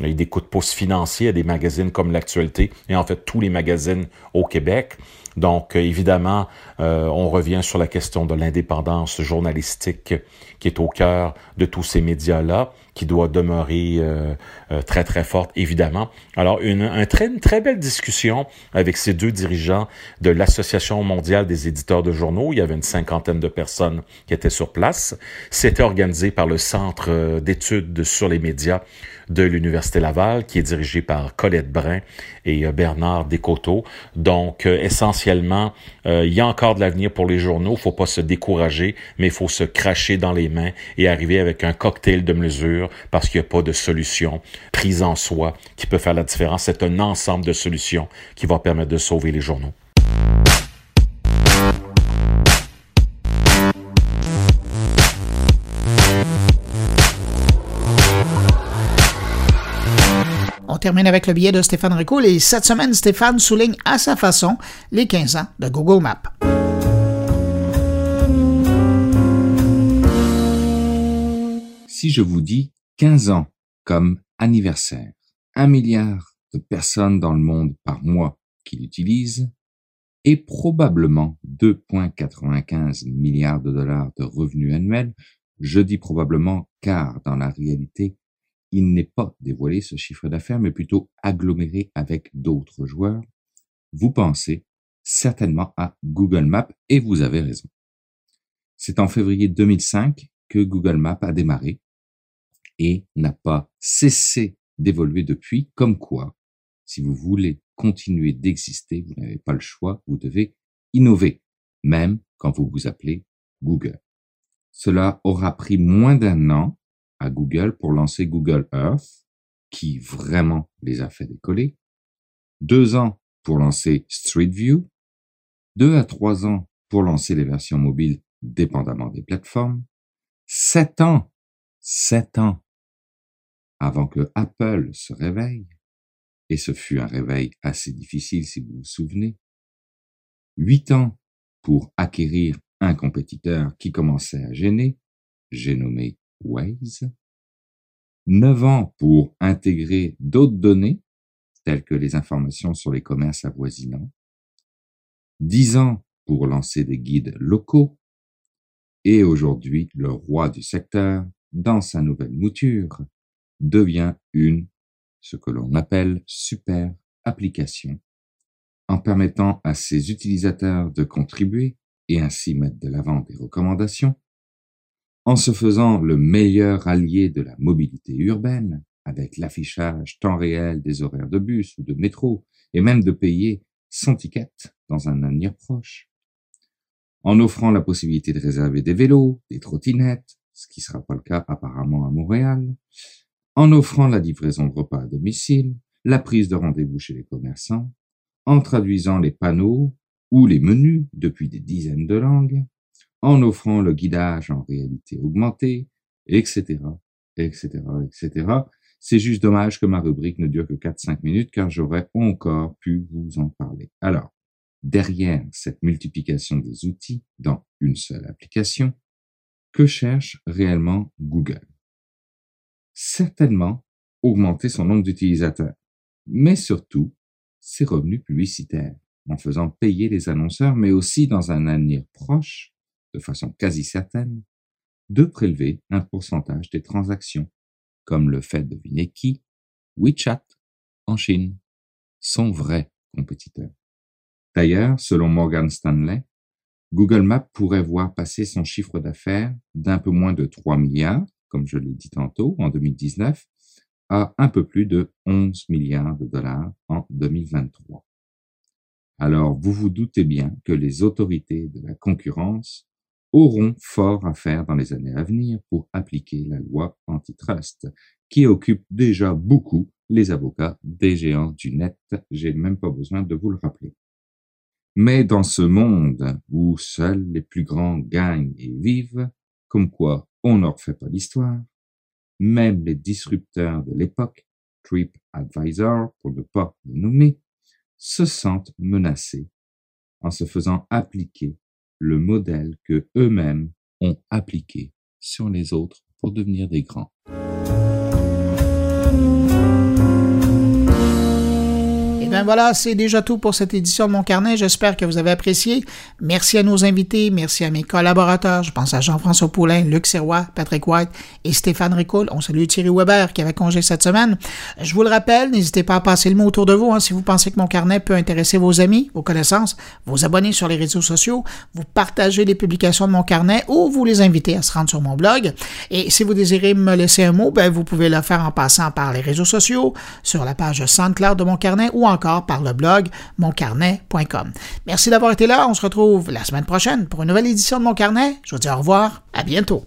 Speaker 8: il y a des coups de pouce financiers à des magazines comme l'actualité et en fait tous les magazines au Québec. Donc, évidemment, on revient sur la question de l'indépendance journalistique qui est au cœur de tous ces médias-là qui doit demeurer euh, euh, très, très forte, évidemment. Alors, une, un très, une très belle discussion avec ces deux dirigeants de l'Association mondiale des éditeurs de journaux. Il y avait une cinquantaine de personnes qui étaient sur place. C'était organisé par le Centre euh, d'études sur les médias de l'Université Laval, qui est dirigé par Colette Brun et Bernard Descoteaux. Donc, essentiellement, il y a encore de l'avenir pour les journaux. Faut pas se décourager, mais il faut se cracher dans les mains et arriver avec un cocktail de mesures parce qu'il n'y a pas de solution prise en soi qui peut faire la différence. C'est un ensemble de solutions qui va permettre de sauver les journaux.
Speaker 1: On termine avec le billet de Stéphane Ricoul et cette semaine, Stéphane souligne à sa façon les 15 ans de Google Maps.
Speaker 9: Si je vous dis 15 ans comme anniversaire. Un milliard de personnes dans le monde par mois qui l'utilisent et probablement 2,95 milliards de dollars de revenus annuels. Je dis probablement car dans la réalité, il n'est pas dévoilé ce chiffre d'affaires, mais plutôt aggloméré avec d'autres joueurs. Vous pensez certainement à Google Maps et vous avez raison. C'est en février 2005 que Google Maps a démarré et n'a pas cessé d'évoluer depuis, comme quoi, si vous voulez continuer d'exister, vous n'avez pas le choix, vous devez innover, même quand vous vous appelez Google. Cela aura pris moins d'un an à Google pour lancer Google Earth, qui vraiment les a fait décoller, deux ans pour lancer Street View, deux à trois ans pour lancer les versions mobiles dépendamment des plateformes, sept ans, sept ans avant que Apple se réveille, et ce fut un réveil assez difficile si vous vous souvenez, huit ans pour acquérir un compétiteur qui commençait à gêner, j'ai nommé Waze, neuf ans pour intégrer d'autres données, telles que les informations sur les commerces avoisinants, dix ans pour lancer des guides locaux, et aujourd'hui le roi du secteur, dans sa nouvelle mouture, devient une, ce que l'on appelle super application, en permettant à ses utilisateurs de contribuer et ainsi mettre de l'avant des recommandations, en se faisant le meilleur allié de la mobilité urbaine, avec l'affichage temps réel des horaires de bus ou de métro, et même de payer son ticket dans un avenir proche, en offrant la possibilité de réserver des vélos, des trottinettes, ce qui sera pas le cas apparemment à Montréal, en offrant la livraison de repas à domicile, la prise de rendez-vous chez les commerçants, en traduisant les panneaux ou les menus depuis des dizaines de langues, en offrant le guidage en réalité augmentée, etc., etc., etc. C'est juste dommage que ma rubrique ne dure que 4-5 minutes car j'aurais encore pu vous en parler. Alors, derrière cette multiplication des outils dans une seule application, que cherche réellement Google? Certainement augmenter son nombre d'utilisateurs, mais surtout ses revenus publicitaires, en faisant payer les annonceurs, mais aussi dans un avenir proche, de façon quasi certaine, de prélever un pourcentage des transactions, comme le fait deviner qui WeChat en Chine, son vrai compétiteur. D'ailleurs, selon Morgan Stanley, Google Maps pourrait voir passer son chiffre d'affaires d'un peu moins de 3 milliards comme je l'ai dit tantôt, en 2019, à un peu plus de 11 milliards de dollars en 2023. Alors, vous vous doutez bien que les autorités de la concurrence auront fort à faire dans les années à venir pour appliquer la loi antitrust, qui occupe déjà beaucoup les avocats des géants du net. J'ai même pas besoin de vous le rappeler. Mais dans ce monde où seuls les plus grands gagnent et vivent, comme quoi on ne refait pas l'histoire. Même les disrupteurs de l'époque, TripAdvisor pour ne pas les nommer, se sentent menacés en se faisant appliquer le modèle que eux-mêmes ont appliqué sur les autres pour devenir des grands.
Speaker 1: Bien voilà, c'est déjà tout pour cette édition de mon carnet. J'espère que vous avez apprécié. Merci à nos invités, merci à mes collaborateurs. Je pense à Jean-François Poulain, Luc Sirois, Patrick White et Stéphane Ricoul. On salue Thierry Weber qui avait congé cette semaine. Je vous le rappelle, n'hésitez pas à passer le mot autour de vous hein, si vous pensez que mon carnet peut intéresser vos amis, vos connaissances, vos abonnés sur les réseaux sociaux. Vous partagez les publications de mon carnet ou vous les invitez à se rendre sur mon blog. Et si vous désirez me laisser un mot, ben, vous pouvez le faire en passant par les réseaux sociaux, sur la page SoundCloud de Mon Carnet ou par le blog moncarnet.com. Merci d'avoir été là. On se retrouve la semaine prochaine pour une nouvelle édition de Mon Carnet. Je vous dis au revoir. À bientôt.